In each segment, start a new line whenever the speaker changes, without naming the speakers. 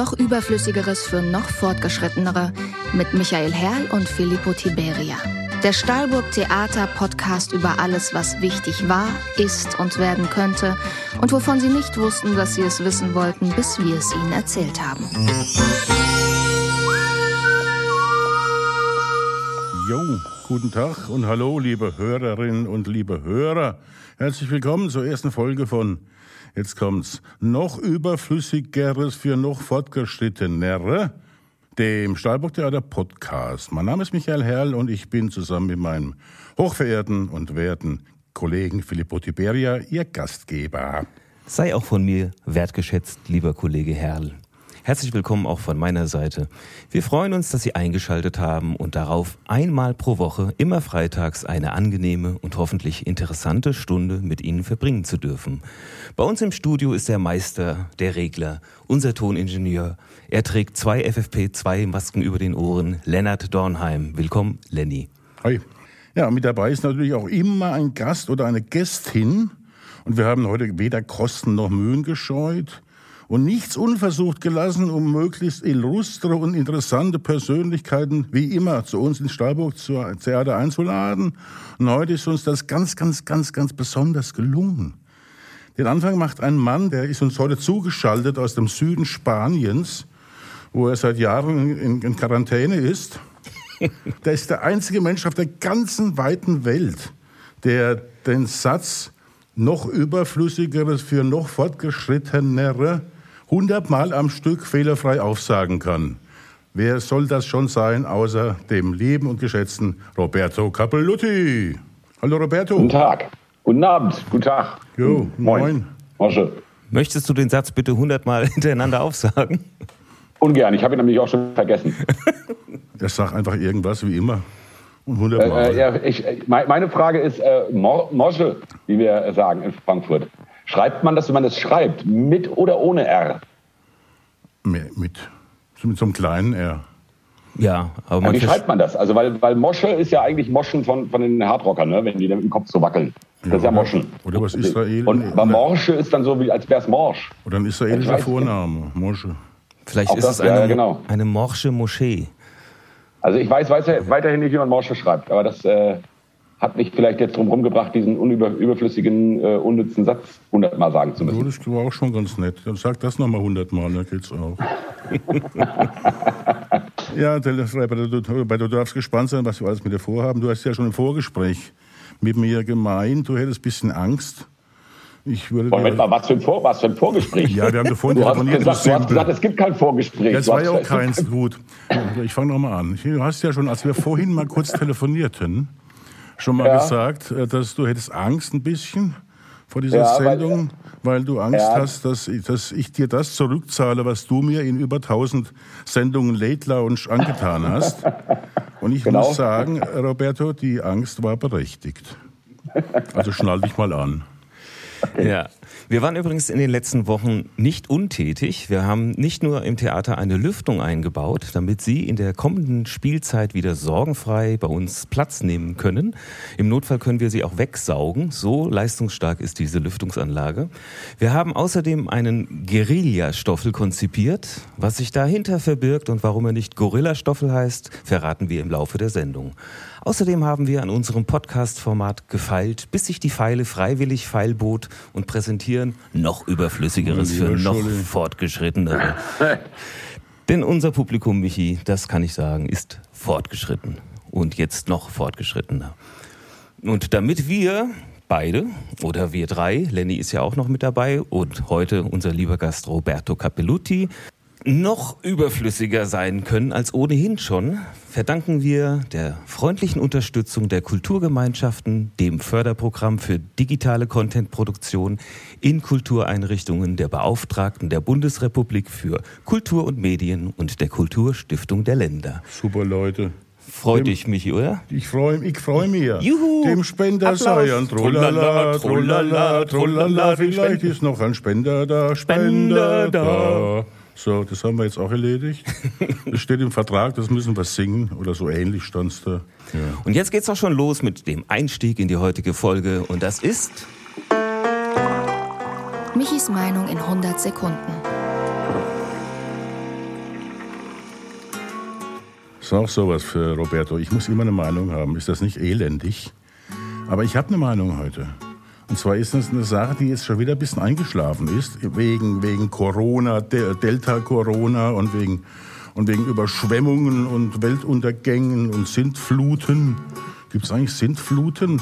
noch Überflüssigeres für noch Fortgeschrittenere mit Michael Herrl und Filippo Tiberia. Der Stahlburg Theater Podcast über alles, was wichtig war, ist und werden könnte und wovon Sie nicht wussten, dass Sie es wissen wollten, bis wir es Ihnen erzählt haben.
Jo, guten Tag und hallo, liebe Hörerinnen und liebe Hörer. Herzlich willkommen zur ersten Folge von Jetzt kommt's. Noch überflüssigeres für noch fortgeschrittenere, dem Stahlburg-Theater Podcast. Mein Name ist Michael Herrl und ich bin zusammen mit meinem hochverehrten und werten Kollegen Filippo Tiberia Ihr Gastgeber.
Sei auch von mir wertgeschätzt, lieber Kollege Herrl. Herzlich willkommen auch von meiner Seite. Wir freuen uns, dass Sie eingeschaltet haben und darauf einmal pro Woche, immer freitags, eine angenehme und hoffentlich interessante Stunde mit Ihnen verbringen zu dürfen. Bei uns im Studio ist der Meister, der Regler, unser Toningenieur. Er trägt zwei FFP2-Masken über den Ohren, Lennart Dornheim. Willkommen, Lenny.
Hi. Ja, mit dabei ist natürlich auch immer ein Gast oder eine Gästin. Und wir haben heute weder Kosten noch Mühen gescheut und nichts unversucht gelassen, um möglichst illustre und interessante Persönlichkeiten wie immer zu uns in Stahlburg zur Theater einzuladen. Und heute ist uns das ganz, ganz, ganz, ganz besonders gelungen. Den Anfang macht ein Mann, der ist uns heute zugeschaltet aus dem Süden Spaniens, wo er seit Jahren in, in Quarantäne ist. Der ist der einzige Mensch auf der ganzen weiten Welt, der den Satz noch überflüssigeres für noch fortgeschrittenere hundertmal am Stück fehlerfrei aufsagen kann. Wer soll das schon sein, außer dem lieben und geschätzten Roberto Capelluti? Hallo Roberto.
Guten Tag. Guten Abend. Guten Tag.
Jo, moin.
moin.
Möchtest du den Satz bitte hundertmal hintereinander aufsagen?
Ungern, ich habe ihn nämlich auch schon vergessen.
er sagt einfach irgendwas, wie immer. Und hundertmal.
Äh, ja, ich, meine Frage ist, äh, Mosche, wie wir sagen in Frankfurt. Schreibt man das, wenn man das schreibt, mit oder ohne R?
Mit. Mit so einem kleinen R.
Ja, aber
ja, wie schreibt man das? Also, weil, weil Mosche ist ja eigentlich Moschen von, von den Hardrockern, ne? wenn die dann im Kopf so wackeln. Das ja, ist ja Moschen.
Oder was Israel.
Und aber Morsche ist dann so, wie als wäre es Morsch.
Oder ein israelischer Vorname, Morsche.
Vielleicht Auch ist das, es eine, ja, genau. eine Morsche Moschee.
Also ich weiß, weiß weiterhin nicht, wie man Morsche schreibt, aber das äh, hat mich vielleicht jetzt drum rumgebracht, diesen unüberflüssigen, äh, unnützen Satz hundertmal sagen zu müssen.
Das war auch schon ganz nett. Dann sag das nochmal hundertmal, dann geht's auch. ja, du, du darfst gespannt sein, was wir alles mit dir vorhaben. Du hast ja schon im Vorgespräch mit mir gemeint, du hättest ein bisschen Angst.
Ich würde Moment mal, was für, ein Vor was für ein Vorgespräch?
Ja, wir haben davon
du hast, gesagt, du hast gesagt, es gibt kein Vorgespräch.
Das war ja auch keins. Gut, ich fange nochmal an. Du hast ja schon, als wir vorhin mal kurz telefonierten, schon mal ja. gesagt, äh, dass du hättest Angst ein bisschen vor dieser ja, Sendung, weil, weil, du Angst ja. hast, dass ich, dass ich dir das zurückzahle, was du mir in über 1000 Sendungen Late Lounge angetan hast. Und ich genau. muss sagen, Roberto, die Angst war berechtigt. Also schnall dich mal an.
Okay. Ja. Wir waren übrigens in den letzten Wochen nicht untätig. Wir haben nicht nur im Theater eine Lüftung eingebaut, damit Sie in der kommenden Spielzeit wieder sorgenfrei bei uns Platz nehmen können. Im Notfall können wir sie auch wegsaugen. So leistungsstark ist diese Lüftungsanlage. Wir haben außerdem einen Guerilla-Stoffel konzipiert. Was sich dahinter verbirgt und warum er nicht Gorilla-Stoffel heißt, verraten wir im Laufe der Sendung. Außerdem haben wir an unserem Podcast-Format gefeilt, bis sich die Pfeile freiwillig feilbot und präsentieren noch Überflüssigeres für noch Fortgeschrittenere. Denn unser Publikum, Michi, das kann ich sagen, ist fortgeschritten. Und jetzt noch fortgeschrittener. Und damit wir beide oder wir drei, Lenny ist ja auch noch mit dabei und heute unser lieber Gast Roberto Capelluti, noch überflüssiger sein können als ohnehin schon, verdanken wir der freundlichen Unterstützung der Kulturgemeinschaften, dem Förderprogramm für digitale Contentproduktion in Kultureinrichtungen der Beauftragten der Bundesrepublik für Kultur und Medien und der Kulturstiftung der Länder.
Super Leute.
Freut dich, Michi, oder?
Ich freue ich freu mich. Juhu! Dem Spender sei ein Trullala, Trullala, Trullala, vielleicht ist noch ein Spender da, Spender da. So, das haben wir jetzt auch erledigt. Es steht im Vertrag, das müssen wir singen oder so ähnlich stand es da.
Ja. Und jetzt geht's auch schon los mit dem Einstieg in die heutige Folge und das ist
Michis Meinung in 100 Sekunden.
Das Ist auch sowas für Roberto. Ich muss immer eine Meinung haben. Ist das nicht elendig? Aber ich habe eine Meinung heute. Und zwar ist das eine Sache, die jetzt schon wieder ein bisschen eingeschlafen ist, wegen, wegen Corona, Delta-Corona und wegen, und wegen Überschwemmungen und Weltuntergängen und Sintfluten. Gibt es eigentlich Sintfluten?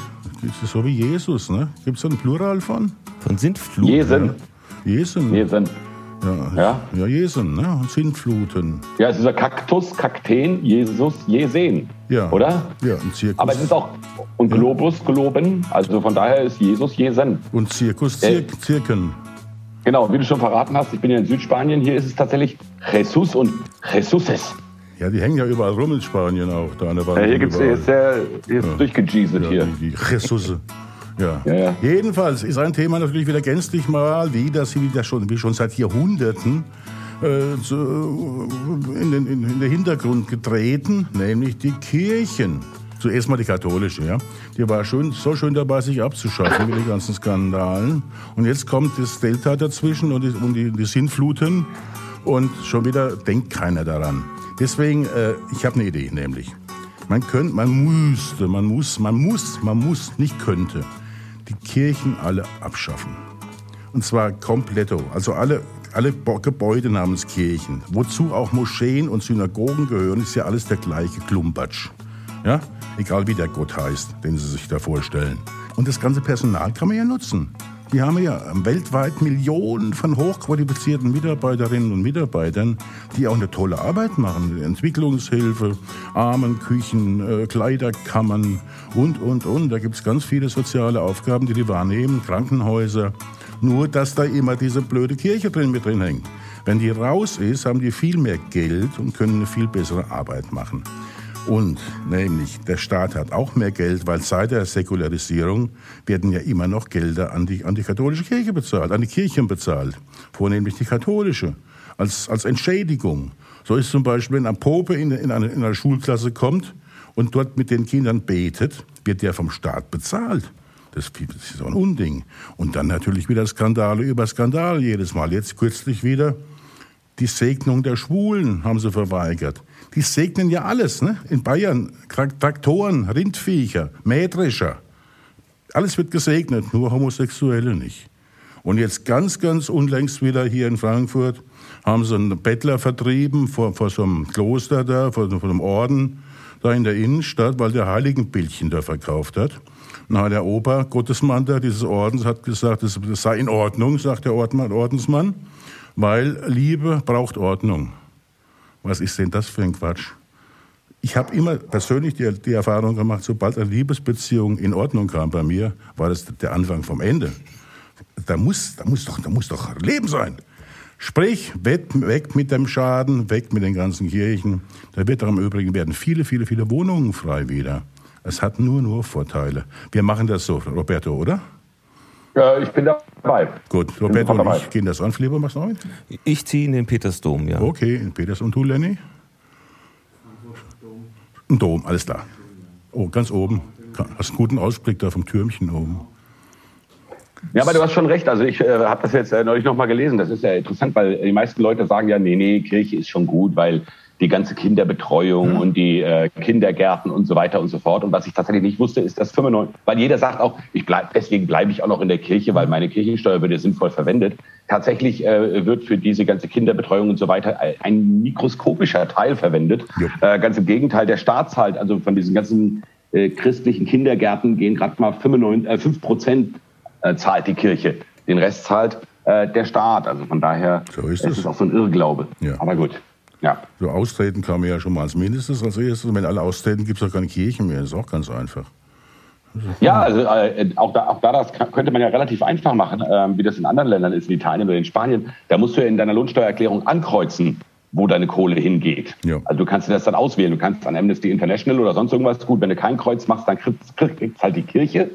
So wie Jesus, ne? Gibt es da ein Plural von?
Von Sintfluten?
Jesen.
Jesen.
Jesen.
Ja,
Ja.
ja Jesen, ne? Sintfluten.
Ja, es ist dieser Kaktus, Kakteen, Jesus, Jesen.
Ja.
Oder?
Ja, ein Zirkus.
Aber es ist auch, und Globus, Globen, also von daher ist Jesus Jesen.
und Zirkus, Zir Zirken.
Genau, wie du schon verraten hast, ich bin ja in Südspanien, hier ist es tatsächlich Jesus und Jesuses.
Ja, die hängen ja überall rum in Spanien auch, da an der Wand.
Ja, hier gibt's, hier ist, der, hier ist durchgejieselt
ja,
hier.
die, die Jesusse. Ja.
Ja, ja.
Jedenfalls ist ein Thema natürlich wieder gänzlich mal, wie das wieder schon, wie schon seit Jahrhunderten äh, zu, in, den, in, den Hintergrund getreten, nämlich die Kirchen. Zuerst mal die katholische, ja. Die war schön, so schön dabei, sich abzuschaffen mit den ganzen Skandalen. Und jetzt kommt das Delta dazwischen und die, und die, die Sintfluten. Und schon wieder denkt keiner daran. Deswegen, äh, ich habe eine Idee, nämlich. Man könnte, man müsste, man muss, man muss, man muss, nicht könnte, die Kirchen alle abschaffen. Und zwar kompletto. Also alle, alle Gebäude namens Kirchen, wozu auch Moscheen und Synagogen gehören, ist ja alles der gleiche Klumpatsch. Ja? Egal wie der Gott heißt, den Sie sich da vorstellen. Und das ganze Personal kann man ja nutzen. Die haben ja weltweit Millionen von hochqualifizierten Mitarbeiterinnen und Mitarbeitern, die auch eine tolle Arbeit machen. Entwicklungshilfe, Armenküchen, äh, Kleiderkammern und, und, und. Da gibt's ganz viele soziale Aufgaben, die die wahrnehmen, Krankenhäuser. Nur, dass da immer diese blöde Kirche drin mit drin hängt. Wenn die raus ist, haben die viel mehr Geld und können eine viel bessere Arbeit machen. Und nämlich der Staat hat auch mehr Geld, weil seit der Säkularisierung werden ja immer noch Gelder an die, an die katholische Kirche bezahlt, an die Kirchen bezahlt, vornehmlich die katholische, als, als Entschädigung. So ist zum Beispiel, wenn ein Pope in, in, eine, in eine Schulklasse kommt und dort mit den Kindern betet, wird der vom Staat bezahlt. Das ist so ein Unding. Und dann natürlich wieder Skandale über Skandal jedes Mal. Jetzt kürzlich wieder die Segnung der Schwulen haben sie verweigert. Die segnen ja alles, ne? In Bayern. Tra- Traktoren, Rindviecher, Mähdrescher. Alles wird gesegnet, nur Homosexuelle nicht. Und jetzt ganz, ganz unlängst wieder hier in Frankfurt haben sie einen Bettler vertrieben vor, vor so einem Kloster da, vor, vor einem Orden da in der Innenstadt, weil der Heiligenbildchen da verkauft hat. Hat der Ober, Gottesmann da dieses Ordens, hat gesagt, das, sei in Ordnung, sagt der Ordensmann, weil Liebe braucht Ordnung. Was ist denn das für ein Quatsch? Ich habe immer persönlich die, die Erfahrung gemacht, sobald eine Liebesbeziehung in Ordnung kam bei mir, war das der Anfang vom Ende. Da muss, da muss, doch, da muss doch Leben sein. Sprich, weg, mit dem Schaden, weg mit den ganzen Kirchen. Da wird doch im Übrigen werden viele, viele, viele Wohnungen frei wieder. Es hat nur, nur Vorteile. Wir machen das so, Roberto, oder?
Ja, ich bin dabei.
Gut, Roberto und
dabei.
ich gehen das an. Flieber, machst du auch mit?
Ich ziehe in den Petersdom, ja.
Okay, in Peters und du, Lenny? Ein Dom, alles klar. Oh, ganz oben. Hast einen guten Ausblick da vom Türmchen oben.
Ja, aber du hast schon recht. Also ich äh, habe das jetzt äh, neulich noch mal gelesen. Das ist ja interessant, weil die meisten Leute sagen ja, nee, nee, Kirche ist schon gut, weil die ganze Kinderbetreuung und die äh, Kindergärten und so weiter und so fort. Und was ich tatsächlich nicht wusste, ist, dass 95, weil jeder sagt auch, ich bleib, deswegen bleibe ich auch noch in der Kirche, weil meine Kirchensteuer wird ja sinnvoll verwendet. Tatsächlich äh, wird für diese ganze Kinderbetreuung und so weiter ein mikroskopischer Teil verwendet. Äh, ganz im Gegenteil, der Staat zahlt, also von diesen ganzen äh, christlichen Kindergärten gehen gerade mal 95, äh, 5 Prozent äh, zahlt die Kirche. Den Rest zahlt äh, der Staat. Also von daher
So ist
es
es.
ist auch so ein Irrglaube.
Ja.
Aber gut. Ja.
So austreten kann man ja schon mal als mindestes als erstes. Und wenn alle austreten, gibt es auch keine Kirchen mehr. Das ist auch ganz einfach.
Ja, also äh, auch da, auch da das könnte man ja relativ einfach machen, ähm, wie das in anderen Ländern ist, in Italien oder in Spanien. Da musst du ja in deiner Lohnsteuererklärung ankreuzen, wo deine Kohle hingeht.
Ja.
Also du kannst dir das dann auswählen. Du kannst an Amnesty International oder sonst irgendwas. Gut, wenn du kein Kreuz machst, dann kriegst kriegst halt die Kirche.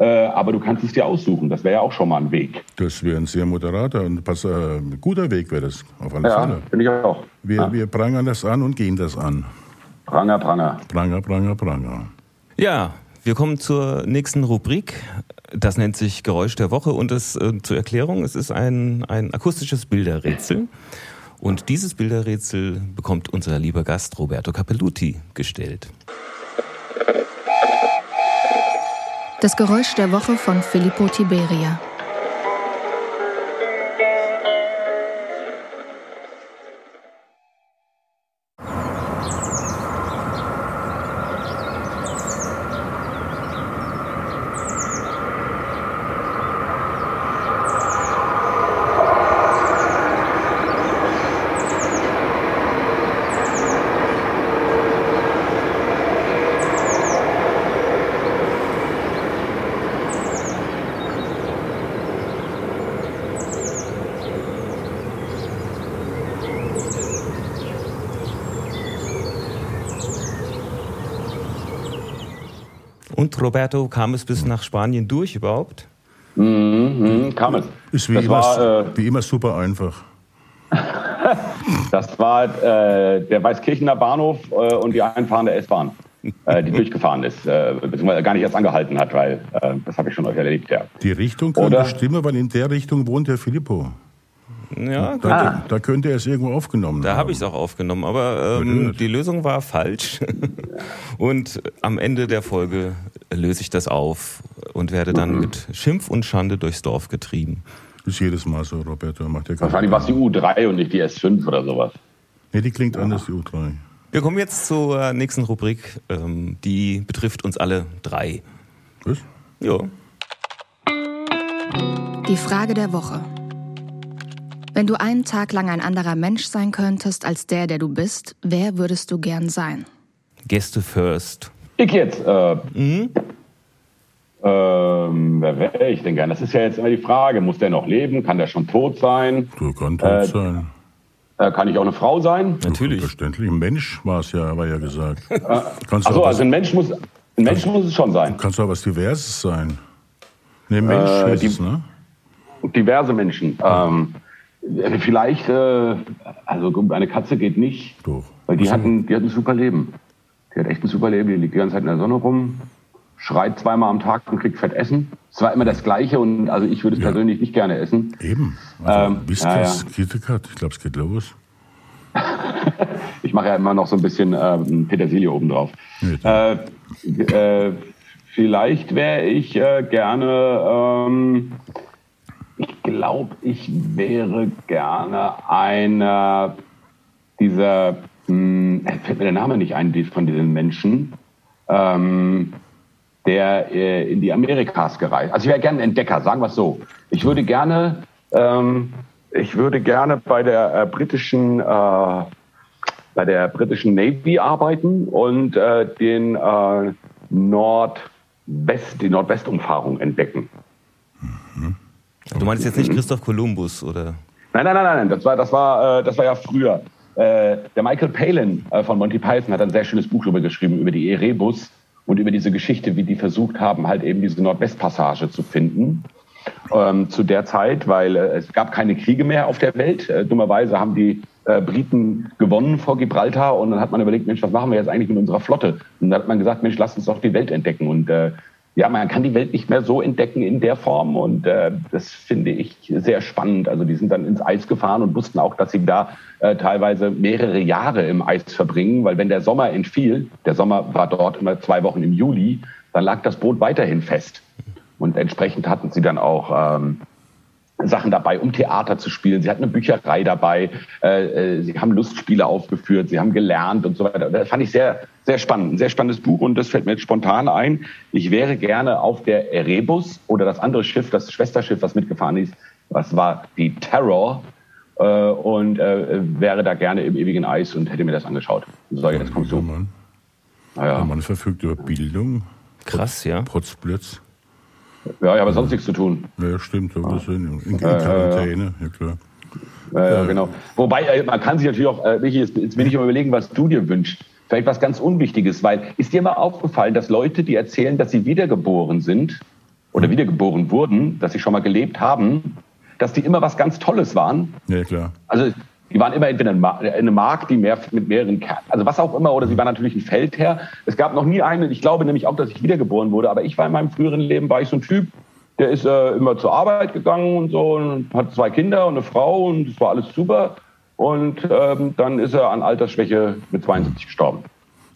Äh, aber du kannst es dir aussuchen. Das wäre ja auch schon mal ein Weg.
Das wäre ein sehr moderater und pass, äh, guter Weg, wäre das. Auf alle
Ja,
Fälle.
finde ich auch.
Wir,
ja.
wir prangern das an und gehen das an.
Pranger, Pranger.
Pranger, pranger, pranger.
Ja, wir kommen zur nächsten Rubrik. Das nennt sich Geräusch der Woche und es äh, zur Erklärung, es ist ein, ein akustisches Bilderrätsel. Und dieses Bilderrätsel bekommt unser lieber Gast Roberto Capelluti gestellt.
Das Geräusch der Woche von Filippo Tiberia.
Roberto, kam es bis nach Spanien durch überhaupt?
Mhm, mh, kam es.
Ist wie, immer, war, äh, wie immer super einfach.
das war äh, der Weißkirchener Bahnhof äh, und die einfahrende S-Bahn, äh, die durchgefahren ist, äh, beziehungsweise gar nicht erst angehalten hat, weil äh, das habe ich schon euch erlebt, ja.
Die Richtung könnte stimmen, weil in der Richtung wohnt der Filippo.
Ja,
da, ah. da, könnte er es irgendwo aufgenommen
Da habe ich es auch aufgenommen, aber ähm, die Lösung war falsch. und am Ende der Folge löse ich das auf und werde dann mhm. mit Schimpf und Schande durchs Dorf getrieben.
Das ist jedes Mal so, Roberto. Macht ja
Wahrscheinlich war es die U3 und nicht die S5 oder sowas.
Nee, die klingt ja. anders, die U3.
Wir kommen jetzt zur nächsten Rubrik. Ähm, die betrifft uns alle drei.
Was?
Ja.
Die Frage der Woche. Wenn du einen Tag lang ein anderer Mensch sein könntest als der, der du bist, wer würdest du gern sein?
Gäste first.
Ich jetzt. Äh, mhm. ähm, wer wäre ich denn gern? Das ist ja jetzt immer die Frage. Muss der noch leben? Kann der schon tot sein?
Du kann tot äh, sein.
Äh, kann ich auch eine Frau sein?
Natürlich.
Verständlich. Ein Mensch war es ja, war ja gesagt.
Achso, also ein Mensch muss, ein Mensch muss es schon sein.
Kannst du auch was Diverses sein. Ne, Mensch äh, heißt die, es, ne?
Diverse Menschen. Ähm, Vielleicht, äh, also eine Katze geht nicht,
Doch.
weil die hatten, die hatten ein super Leben. Die hat echt ein super Leben, die liegt die ganze Zeit in der Sonne rum, schreit zweimal am Tag und kriegt fett Essen. Es war immer das Gleiche und also ich würde es ja. persönlich nicht gerne essen.
Eben. Also, ähm, wisst ja, ja. KitKat, ich glaube, es geht los.
ich mache ja immer noch so ein bisschen äh, Petersilie obendrauf. Ja, äh, äh, vielleicht wäre ich äh, gerne ähm, ich glaube, ich wäre gerne einer dieser, hm, fällt mir der Name nicht ein, von diesen Menschen, ähm, der äh, in die Amerikas gereist. Also ich wäre gerne ein Entdecker, sagen wir es so. Ich würde gerne, ähm, ich würde gerne bei der äh, britischen, äh, bei der britischen Navy arbeiten und äh, den äh, Nordwest, die Nordwestumfahrung entdecken.
Du meinst jetzt nicht Christoph Kolumbus, oder?
Nein, nein, nein, nein, das war, das war, äh, das war ja früher. Äh, der Michael Palin äh, von Monty Python hat ein sehr schönes Buch darüber geschrieben, über die Erebus und über diese Geschichte, wie die versucht haben, halt eben diese Nordwestpassage zu finden. Ähm, zu der Zeit, weil äh, es gab keine Kriege mehr auf der Welt. Äh, dummerweise haben die äh, Briten gewonnen vor Gibraltar und dann hat man überlegt, Mensch, was machen wir jetzt eigentlich mit unserer Flotte? Und dann hat man gesagt, Mensch, lass uns doch die Welt entdecken. Und äh, ja, man kann die Welt nicht mehr so entdecken in der Form und äh, das finde ich sehr spannend. Also die sind dann ins Eis gefahren und wussten auch, dass sie da äh, teilweise mehrere Jahre im Eis verbringen, weil wenn der Sommer entfiel, der Sommer war dort immer zwei Wochen im Juli, dann lag das Boot weiterhin fest. Und entsprechend hatten sie dann auch ähm, Sachen dabei, um Theater zu spielen. Sie hatten eine Bücherei dabei. Äh, äh, sie haben Lustspiele aufgeführt. Sie haben gelernt und so weiter. Das fand ich sehr, sehr spannend. Ein sehr spannendes Buch und das fällt mir jetzt spontan ein. Ich wäre gerne auf der Erebus oder das andere Schiff, das Schwesterschiff, was mitgefahren ist. Das war die Terror. Äh, und äh, wäre da gerne im ewigen Eis und hätte mir das angeschaut. So, jetzt kommst du.
Mann. Naja. Der Mann verfügt über Bildung.
Krass, ja.
Potzblitz.
Ja, ich habe sonst nichts zu tun.
Ja, stimmt. So ah. in, in, in Quarantäne, ja, klar.
Ja, ja, genau. Wobei, äh, man kann sich natürlich auch, äh, jetzt, jetzt will ich mal überlegen, was du dir wünschst. Vielleicht was ganz Unwichtiges, weil ist dir mal aufgefallen, dass Leute, die erzählen, dass sie wiedergeboren sind oder hm. wiedergeboren wurden, dass sie schon mal gelebt haben, dass die immer was ganz Tolles waren?
Ja, klar.
Also die waren immer entweder eine Mark, die mehr mit mehreren Kernen, also was auch immer, oder sie waren natürlich ein Feldherr. Es gab noch nie einen, ich glaube nämlich auch, dass ich wiedergeboren wurde, aber ich war in meinem früheren Leben, war ich so ein Typ, der ist äh, immer zur Arbeit gegangen und so und hat zwei Kinder und eine Frau und es war alles super. und ähm, dann ist er an Altersschwäche mit 72 gestorben.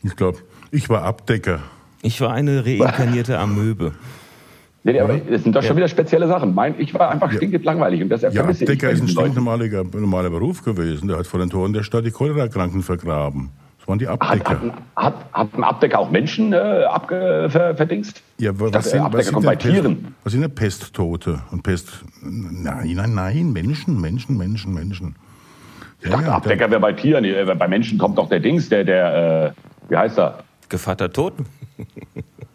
Ich glaube, ich war Abdecker.
Ich war eine reinkarnierte Amöbe.
Nee, nee, aber das sind doch schon wieder spezielle Sachen. Mein, ich war einfach stinkend langweilig und das
Ja,
bei
ist ein stinknormaler normaler Beruf gewesen. Der hat vor den Toren der Stadt die Cholera-Kranken vergraben. Das waren die
Hat,
Abdecker.
hat, ein- hat, hat ein Abdecker auch Menschen äh, abge, ver, verdingst?
Ja, was
dachte,
sind,
Abdecker
was, sind
bei Tieren.
was sind denn Pesttote? Und Pest. Nein, nein, nein, Menschen, Menschen, Menschen, Menschen.
Ich dachte, Abdecker wäre bei Tieren. Äh, Bei Menschen kommt doch der Dings, der, der, äh, wie heißt er?
Gevatter Toten.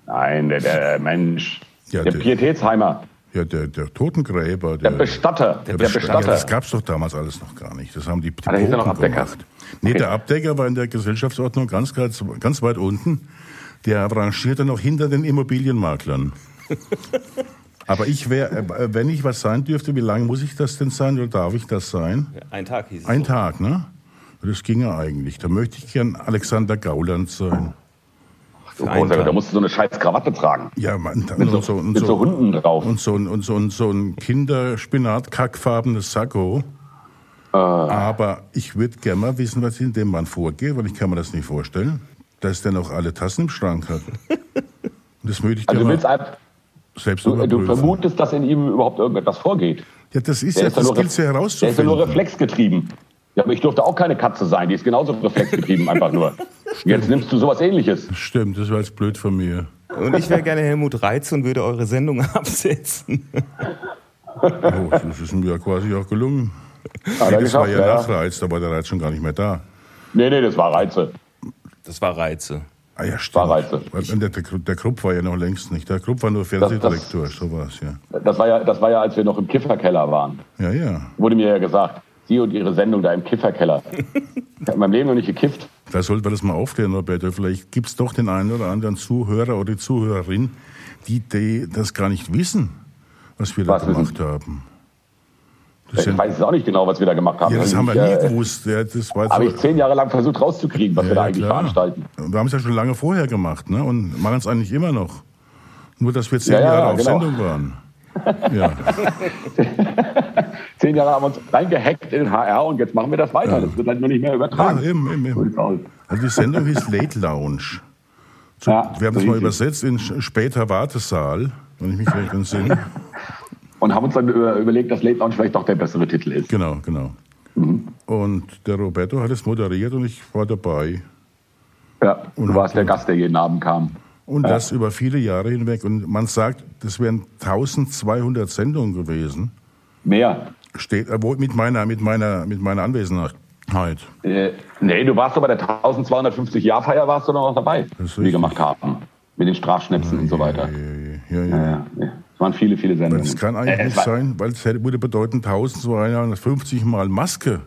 Nein, der, der Mensch.
Ja,
der
der-
Pietätsheimer.
Ja, der, der Totengräber.
Der Bestatter. Der,
Besta- Ja,
Bestatter.
das gab's doch damals alles noch gar nicht. Das haben die, die
Ah, da hieß er noch Abdecker.
gemacht. Nee,
Okay.
der Abdecker war in der Gesellschaftsordnung ganz, ganz, ganz weit unten. Der rangierte noch hinter den Immobilienmaklern. Aber ich wäre, äh, wenn ich was sein dürfte, wie lange muss ich das denn sein oder darf ich das sein?
Ein Tag hieß es.
Ein
so.
Tag, ne? Das ginge eigentlich. Da möchte ich gern Alexander Gauland sein.
Du
Für einen
Großer, da
Tag.
musst du so eine scheiß Krawatte tragen.
Ja, man,
Mit so,
und so, und
mit so
so,
Hunden drauf.
und so, ein- und so, und so ein Kinderspinat-kackfarbenes Sakko.
Ah.
Aber ich würde gerne mal wissen, was in dem Mann vorgeht, weil ich kann mir das nicht vorstellen, dass der noch alle Tassen im Schrank hat. Und das würde ich
Also du
gerne
willst
mal selbst
du, du vermutest, dass in ihm überhaupt irgendetwas vorgeht.
Ja, das ist
Der
ja,
ist ja
das
nur,
gilt ja
der ist ja
herauszufinden.
nur reflexgetrieben. Ja, aber ich durfte auch keine Katze sein. Die ist genauso reflexgetrieben, einfach nur. Jetzt nimmst du sowas ähnliches.
Stimmt, das war jetzt blöd von mir.
Und ich wäre gerne Helmut Reitz und würde eure Sendung absetzen.
Oh, das ist mir ja quasi auch gelungen.
Er
Das war ja
ja.
nach Reiz, da war der Reiz schon gar nicht mehr da.
Nee, nee, das war Reize.
Das war Reize.
Ah ja, stimmt.
War Reize.
Der, der Krupp war ja noch längst nicht. Der Krupp war nur Fernsehdirektor, so war es ja.
Das war ja, das war ja, als wir noch im Kifferkeller waren.
Ja, ja.
Wurde mir ja gesagt, Sie und Ihre Sendung da im Kifferkeller. Ich habe in meinem Leben noch nicht gekifft.
Da sollten wir das mal aufklären, Roberto. Vielleicht gibt es doch den einen oder anderen Zuhörer oder Zuhörerin, die, die das gar nicht wissen, was wir da
Was wissen?
gemacht haben. Das,
Ich weiß es auch nicht genau, was wir da gemacht haben.
ja, das
Also
haben wir nie
äh,
gewusst. Ja, das war
Habe
so,
ich zehn Jahre lang versucht rauszukriegen, was wir da
Ja,
eigentlich
klar.
veranstalten.
Wir haben es ja schon lange vorher gemacht ne? und machen es eigentlich immer noch. Nur, dass wir zehn
Ja, ja,
Jahre auf
genau.
Sendung waren. Ja,
Zehn Jahre haben wir uns reingehackt in HR und jetzt machen wir das weiter. Das wird halt nur nicht mehr
ja
übertragen.
eben, eben, eben.
sieht's aus.
Also die Sendung hieß Late Lounge. So,
Ja,
wir haben das
so
mal
hieß sie.
übersetzt in später Wartesaal, wenn ich mich recht entsinne.
Und haben uns dann über, überlegt, dass Late Lounge vielleicht doch der bessere Titel ist.
Genau, genau. Und der Roberto hat es moderiert und ich war dabei.
Ja, du warst der Gast, der jeden Abend kam.
Und das über viele Jahre hinweg. Und man sagt, das wären 1200 Sendungen gewesen.
Mehr.
Steht, äh, mit meiner, mit meiner, mit meiner Anwesenheit.
Äh, nee, du warst doch bei der 1250-Jahr-Feier warst du noch dabei, die wir gemacht haben. Mit den Strafschnäpsen und so weiter.
Ja, ja.
Ja, ja. Es waren viele, viele Sendungen.
Das kann eigentlich
Äh,
nicht sein, weil es hätte- würde bedeuten 1250 Mal Maske.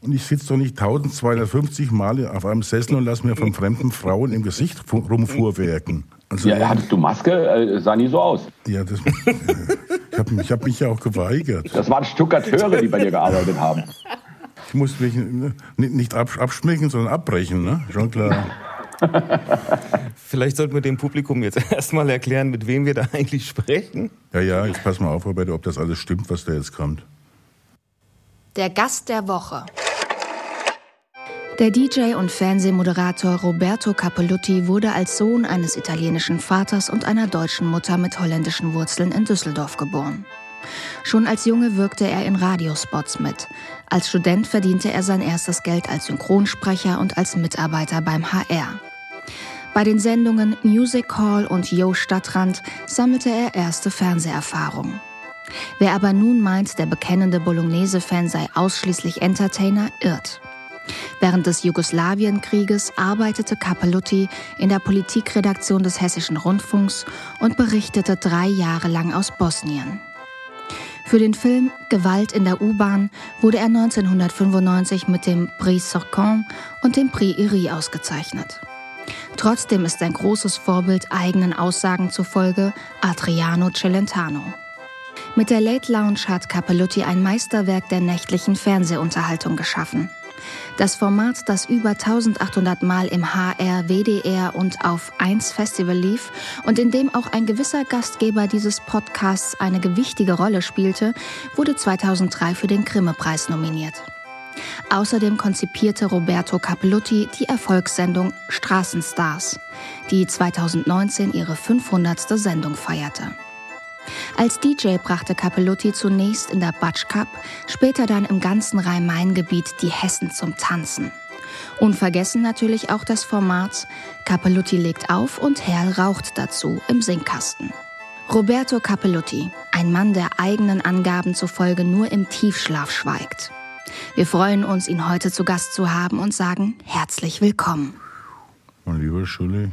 Und ich sitze doch nicht 1250 Mal auf einem Sessel und lasse mir von fremden Frauen im Gesicht fu- rumfuhrwerken. Also,
Ja, hattest du Maske? Äh, sah nie so aus.
ja, das, habe ich hab mich ja auch geweigert.
Das waren Stuckateure, die bei dir gearbeitet haben.
Ich musste mich äh, nicht nicht absch- abschmecken, sondern abbrechen, ne? Schon klar.
Vielleicht sollten wir dem Publikum jetzt erstmal erklären, mit wem wir da eigentlich sprechen.
Ja, ja, jetzt pass mal auf, Roberto, ob das alles stimmt, was da jetzt kommt.
Der Gast der Woche. Der DJ und Fernsehmoderator Roberto Capellutti wurde als Sohn eines italienischen Vaters und einer deutschen Mutter mit holländischen Wurzeln in Düsseldorf geboren. Schon als Junge wirkte er in Radiospots mit. Als Student verdiente er sein erstes Geld als Synchronsprecher und als Mitarbeiter beim HR. Bei den Sendungen Music Hall und Yo Stadtrand sammelte er erste Fernseherfahrung. Wer aber nun meint, der bekennende Bolognese-Fan sei ausschließlich Entertainer, irrt. Während des Jugoslawienkrieges arbeitete Capellutti in der Politikredaktion des Hessischen Rundfunks und berichtete drei Jahre lang aus Bosnien. Für den Film Gewalt in der U-Bahn wurde er 1995 mit dem Prix Sorcan und dem Prix Iri ausgezeichnet. Trotzdem ist sein großes Vorbild eigenen Aussagen zufolge Adriano Celentano. Mit der Late Lounge hat Capellutti ein Meisterwerk der nächtlichen Fernsehunterhaltung geschaffen. Das Format, das über 1800 Mal im HR, WDR und auf 1 Festival lief und in dem auch ein gewisser Gastgeber dieses Podcasts eine gewichtige Rolle spielte, wurde 2003 für den Grimme-Preis nominiert. Außerdem konzipierte Roberto Capelluti die Erfolgssendung Straßenstars, die 2019 ihre 500. Sendung feierte. Als DJ brachte Capelluti zunächst in der Batsch Cup, später dann im ganzen Rhein-Main-Gebiet die Hessen zum Tanzen. Unvergessen natürlich auch das Format Capelluti legt auf und Herl raucht dazu im Singkasten. Roberto Capelluti, ein Mann, der eigenen Angaben zufolge nur im Tiefschlaf schweigt. Wir freuen uns, ihn heute zu Gast zu haben und sagen herzlich willkommen.
Mein lieber Schulli.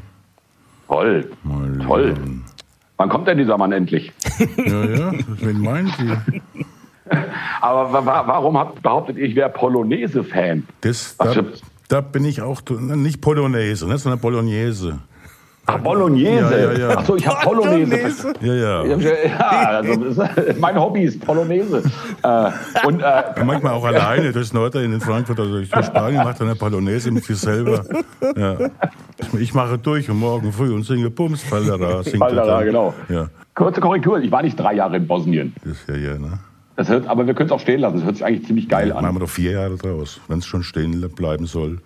Toll.
Mein
Toll.
lieber-
Wann kommt denn dieser Mann endlich?
Ja, ja, wen meint ihr?
Aber wa wa warum habt, behauptet ihr, ich wäre Polonaise-Fan?
Das, da, da bin ich auch, nicht Polonaise, ne, sondern Bolognese.
Ach, Bolognese.
Ja, ja, ja.
Ach so, ich habe Polonaise.
Ja, ja.
Ja, also das ist- mein Hobby ist Polonaise. Äh, und äh,
Ja, manchmal auch alleine durchs Nordrhein in Frankfurt oder durch Spanien macht er eine Polonaise mit sich selber. Ja. Ich mache durch und morgen früh und singe er
Fallera,
dann.
genau.
Ja,
kurze Korrektur, ich war nicht drei Jahre in Bosnien.
das ist ja, ja, ne?
Das hört, aber wir können es auch stehen lassen. Das hört sich eigentlich ziemlich geil
Machen
an.
wir doch vier Jahre draus, wenn es schon stehen bleiben soll.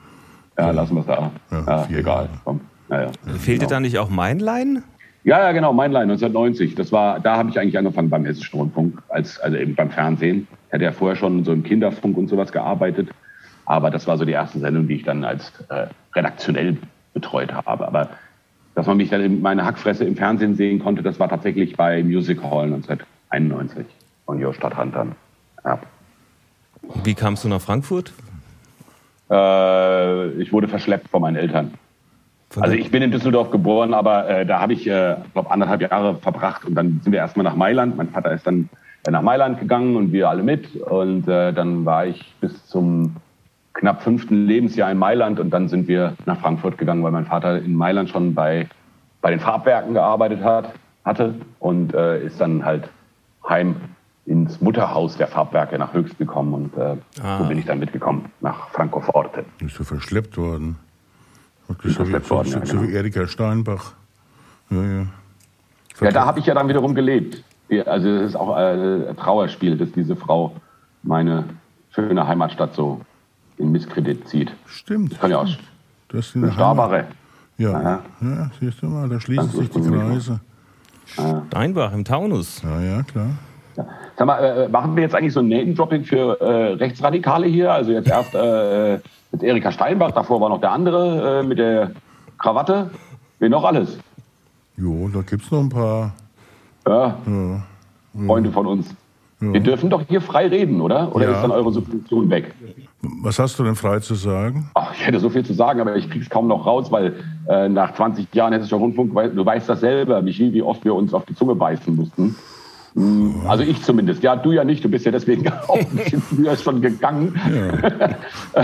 Ja, lassen wir es da.
Ja,
Ja,
vier
egal.
Jahre.
Ja, ja.
Fehlte da nicht auch Mainlein?
Ja, ja, genau, Mainlein 1990. Das war, da habe ich eigentlich angefangen beim Hessischen Rundfunk, als, also eben beim Fernsehen. Ich hatte ja vorher schon so im Kinderfunk und sowas gearbeitet. Aber das war so die erste Sendung, die ich dann als äh, redaktionell betreut habe. Aber dass man mich dann in meine Hackfresse im Fernsehen sehen konnte, das war tatsächlich bei Music Hall 1991 von Jo Stadthandern. Ja.
Wie kamst du nach Frankfurt?
Äh, ich wurde verschleppt von meinen Eltern.
Von
Also ich bin in Düsseldorf geboren, aber äh, da habe ich, äh, glaube anderthalb Jahre verbracht und dann sind wir erstmal nach Mailand. Mein Vater ist dann äh, nach Mailand gegangen und wir alle mit und äh, dann war ich bis zum knapp fünften Lebensjahr in Mailand und dann sind wir nach Frankfurt gegangen, weil mein Vater in Mailand schon bei bei den Farbwerken gearbeitet hat hatte und äh, ist dann halt heim ins Mutterhaus der Farbwerke nach Höchst gekommen und äh,
Ah.
so bin ich dann mitgekommen nach Francoforte.
Bist du verschleppt worden? So, wie,
verschleppt worden,
so,
ja,
so wie
genau.
Erika Steinbach. Ja, ja.
Ja, da habe ich ja dann wiederum gelebt. Also es ist auch äh, ein Trauerspiel, dass diese Frau meine schöne Heimatstadt so in Misskredit zieht.
Stimmt.
Kann ja auch
der Heimat.
Starbare.
Ja.
Aha.
ja, siehst du mal, da schließen sich die. Kreise.
Steinbach im Taunus.
Ja, ja, klar.
Sag mal, äh, machen wir jetzt eigentlich so ein Name-Dropping für äh, Rechtsradikale hier? Also jetzt erst äh, mit Erika Steinbach, davor war noch der andere äh, mit der Krawatte. Wen noch alles?
Jo, da gibt's noch ein paar.
Ja, Freunde von uns. Wir dürfen doch hier frei reden, oder? Oder
Ja.
ist dann eure Subvention weg?
Was hast du denn frei zu sagen?
Ach, ich hätte so viel zu sagen, aber ich krieg's kaum noch raus, weil äh, nach 20 Jahren Hessischer Rundfunk, du weißt das selber, Michi, wie oft wir uns auf die Zunge beißen mussten. Hm, Also ich zumindest. Ja, du ja nicht. Du bist ja deswegen auch ein bisschen früher schon gegangen.
Ja.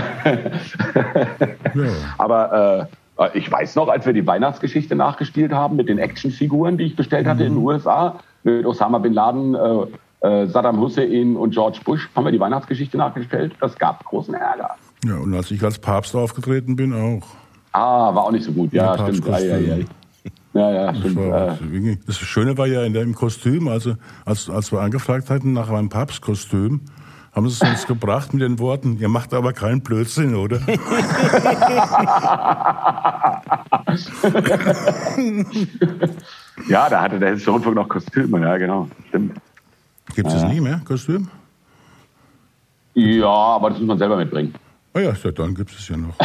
Aber äh, ich weiß noch, als wir die Weihnachtsgeschichte nachgespielt haben mit den Actionfiguren, die ich bestellt hatte in den USA, mit Osama Bin Laden, äh, äh, Saddam Hussein und George Bush, haben wir die Weihnachtsgeschichte nachgestellt. Das gab großen Ärger.
ja, und als ich als Papst aufgetreten bin, auch.
Ah, war auch nicht so gut. Ja,
Ja,
stimmt. Ja, ja, ja. Ja, ja
Das, war, das Schöne war ja in dem Kostüm, also als, als wir angefragt hatten nach einem Papstkostüm, haben sie es uns gebracht mit den Worten, ihr macht aber keinen Blödsinn, oder?
ja, da hatte der Hessische Rundfunk noch Kostüme. Ja, genau. Stimmt.
Gibt es nie mehr, Kostüm?
Ja, aber das muss man selber mitbringen.
Ah ja, ja, dann gibt es ja noch.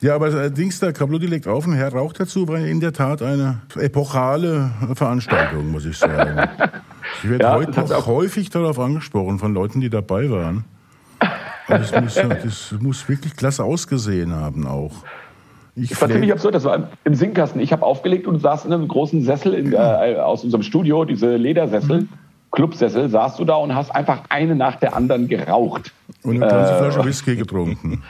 Ja, aber äh, Dings da, Kabluti legt auf und Herr Rauch dazu war in der Tat eine epochale Veranstaltung, muss ich sagen. Ich werde
Ja,
heute noch
auch-
häufig darauf angesprochen von Leuten, die dabei waren. Und das, muss, ja- das muss wirklich klasse ausgesehen haben auch. Ich
Das war ziemlich absurd. Das war im Singkasten. Ich habe aufgelegt und saß in einem großen Sessel in, äh, aus unserem Studio, diese Ledersessel, Clubsessel, saßt du da und hast einfach eine nach der anderen geraucht.
und eine ganze Flasche Whisky getrunken.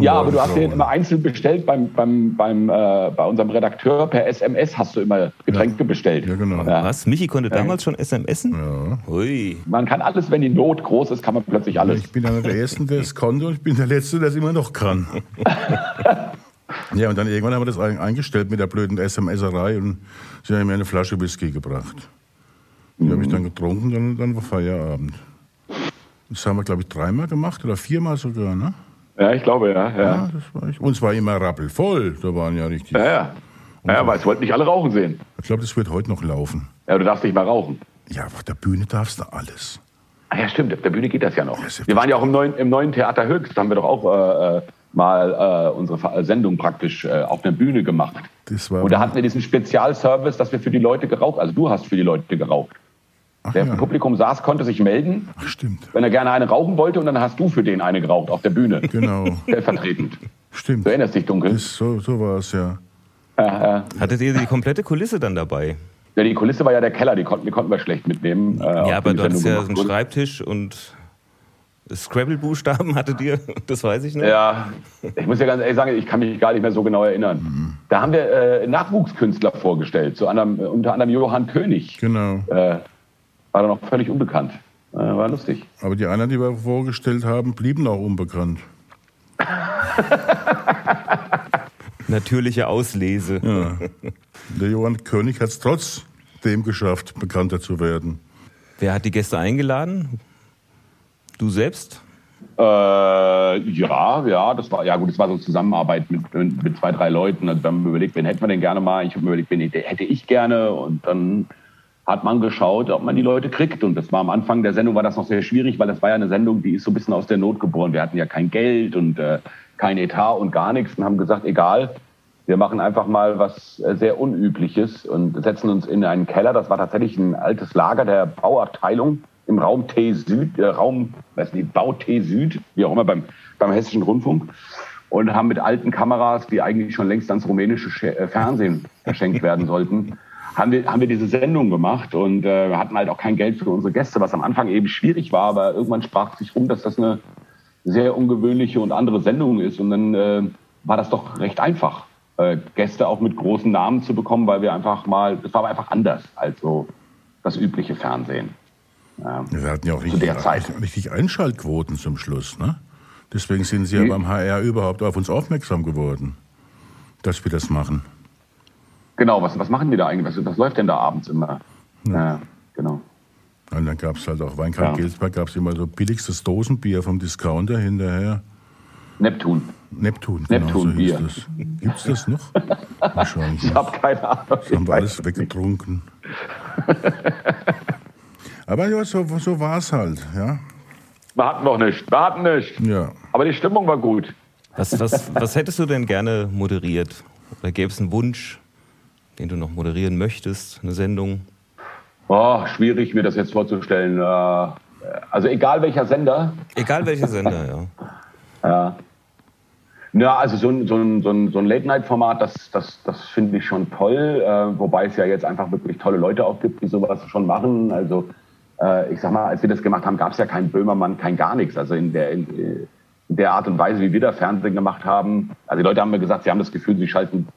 ja, aber du hast den immer einzeln bestellt beim, beim, beim, äh, bei unserem Redakteur per SMS hast du immer Getränke bestellt.
Ja, genau.
Ja.
Was? Michi konnte damals schon SMSen?
Ja.
Hui.
Man kann alles, wenn die Not groß ist, kann man plötzlich alles.
Ich bin einer der Ersten, der es konnte und ich bin der Letzte, der es immer noch kann. ja, und dann irgendwann haben wir das ein- eingestellt mit der blöden SMS-erei und sie haben mir eine Flasche Whisky gebracht. Die habe ich dann getrunken, dann, dann war Feierabend. Das haben wir, glaube ich, dreimal gemacht oder viermal sogar, ne?
Ja, ich glaube, ja. ja.
Ja, das war ich. Und es war immer rappelvoll. Da waren ja richtig.
Ja, ja. Ja, weil es wollten nicht alle rauchen sehen.
Ich glaube, das wird heute noch laufen.
Ja, du darfst nicht mal rauchen.
Ja, auf der Bühne darfst du alles.
Ah ja, stimmt, auf der Bühne geht das ja noch.
Ja,
Wir waren ja auch im neuen, im neuen Theater Höchst, da haben wir doch auch äh, äh, mal äh, unsere Sendung praktisch äh, auf der Bühne gemacht.
Das war
Und da hatten wir diesen Spezialservice, dass wir für die Leute geraucht, also du hast für die Leute geraucht.
Ach,
Der
ja.
im Publikum saß, konnte sich melden,
Ach, stimmt.
wenn er gerne eine rauchen wollte und dann hast du für den eine geraucht auf der Bühne.
Genau.
Stellvertretend.
Stimmt.
Du erinnerst dich dunkel.
Das, so so war es, ja.
Hattet ihr die komplette Kulisse dann dabei?
Ja, die Kulisse war ja der Keller, die konnten, die konnten wir schlecht mitnehmen. äh,
Ja, aber du hattest ja so einen. Schreibtisch und Scrabble-Buchstaben hattet ihr, das weiß ich noch.
Ja, ich muss ja ganz ehrlich sagen, ich kann mich gar nicht mehr so genau erinnern. Da haben wir äh, Nachwuchskünstler vorgestellt, zu anderem, äh, unter anderem Johann König.
Genau.
Äh, war da noch völlig unbekannt. Äh, war lustig.
Aber die anderen, die wir vorgestellt haben, blieben auch unbekannt.
Natürliche Auslese.
Ja. Der Johann König hat es trotzdem geschafft, bekannter zu werden.
Wer hat die Gäste eingeladen? Du selbst?
Äh, ja, ja, das war ja gut, das war so eine Zusammenarbeit mit, mit, mit zwei, drei Leuten. Also wir haben überlegt, wen hätten wir denn gerne mal? Ich habe mir überlegt, wen hätte ich gerne und dann hat man geschaut, ob man die Leute kriegt. Und das war am Anfang der Sendung war das noch sehr schwierig, weil das war ja eine Sendung, die ist so ein bisschen aus der Not geboren. Wir hatten ja kein Geld und äh, kein Etat und gar nichts und haben gesagt, egal, wir machen einfach mal was äh, sehr Unübliches und setzen uns in einen Keller. Das war tatsächlich ein altes Lager der Bauabteilung im Raum T Süd, äh, Raum, weiß nicht, Bau T Süd, wie auch immer beim, beim Hessischen Rundfunk. Und haben mit alten Kameras, die eigentlich schon längst ans rumänische Sch- äh, Fernsehen verschenkt werden sollten, haben wir, haben wir diese Sendung gemacht und äh, wir hatten halt auch kein Geld für unsere Gäste, was am Anfang eben schwierig war, aber irgendwann sprach sich rum, dass das eine sehr ungewöhnliche und andere Sendung ist. Und dann äh, war das doch recht einfach, äh, Gäste auch mit großen Namen zu bekommen, weil wir einfach mal, das war aber einfach anders als so das übliche Fernsehen. Ja.
Wir hatten ja auch richtig, richtig Einschaltquoten zum Schluss. Ne? Deswegen sind sie ja
Mhm.
beim HR überhaupt auf uns aufmerksam geworden, dass wir das machen.
Genau, was, was machen die da eigentlich? Was, was läuft denn da abends immer? Ja, genau.
Und dann gab es halt auch Weinkamp
Ja.
Gelsberg, gab es immer so billigstes Dosenbier vom Discounter hinterher.
Neptun.
Neptun, genau so hieß das. Gibt's das noch? Wahrscheinlich
Ich
nicht.
habe keine Ahnung.
Das haben
Ich
wir alles
es
weggetrunken. Aber ja, so, so war es halt, ja.
Wir hatten noch nicht. Wir hatten nicht.
Ja.
Aber die Stimmung war gut.
Was, was, was hättest du denn gerne moderiert? Oder gäbe es einen Wunsch, den du noch moderieren möchtest? Eine Sendung?
Oh, schwierig, mir das jetzt vorzustellen. Äh, Also egal welcher Sender.
Egal welcher Sender, ja.
Ja. Ja, also so ein, so ein, so ein, so ein Late-Night-Format, das, das, das finde ich schon toll. Äh, wobei es ja jetzt einfach wirklich tolle Leute auch gibt, die sowas schon machen. Also äh, ich sag mal, als wir das gemacht haben, gab es ja keinen Böhmermann, kein gar nichts. Also in der, in, in der Art und Weise, wie wir da Fernsehen gemacht haben. Also die Leute haben mir gesagt, sie haben das Gefühl, sie schalten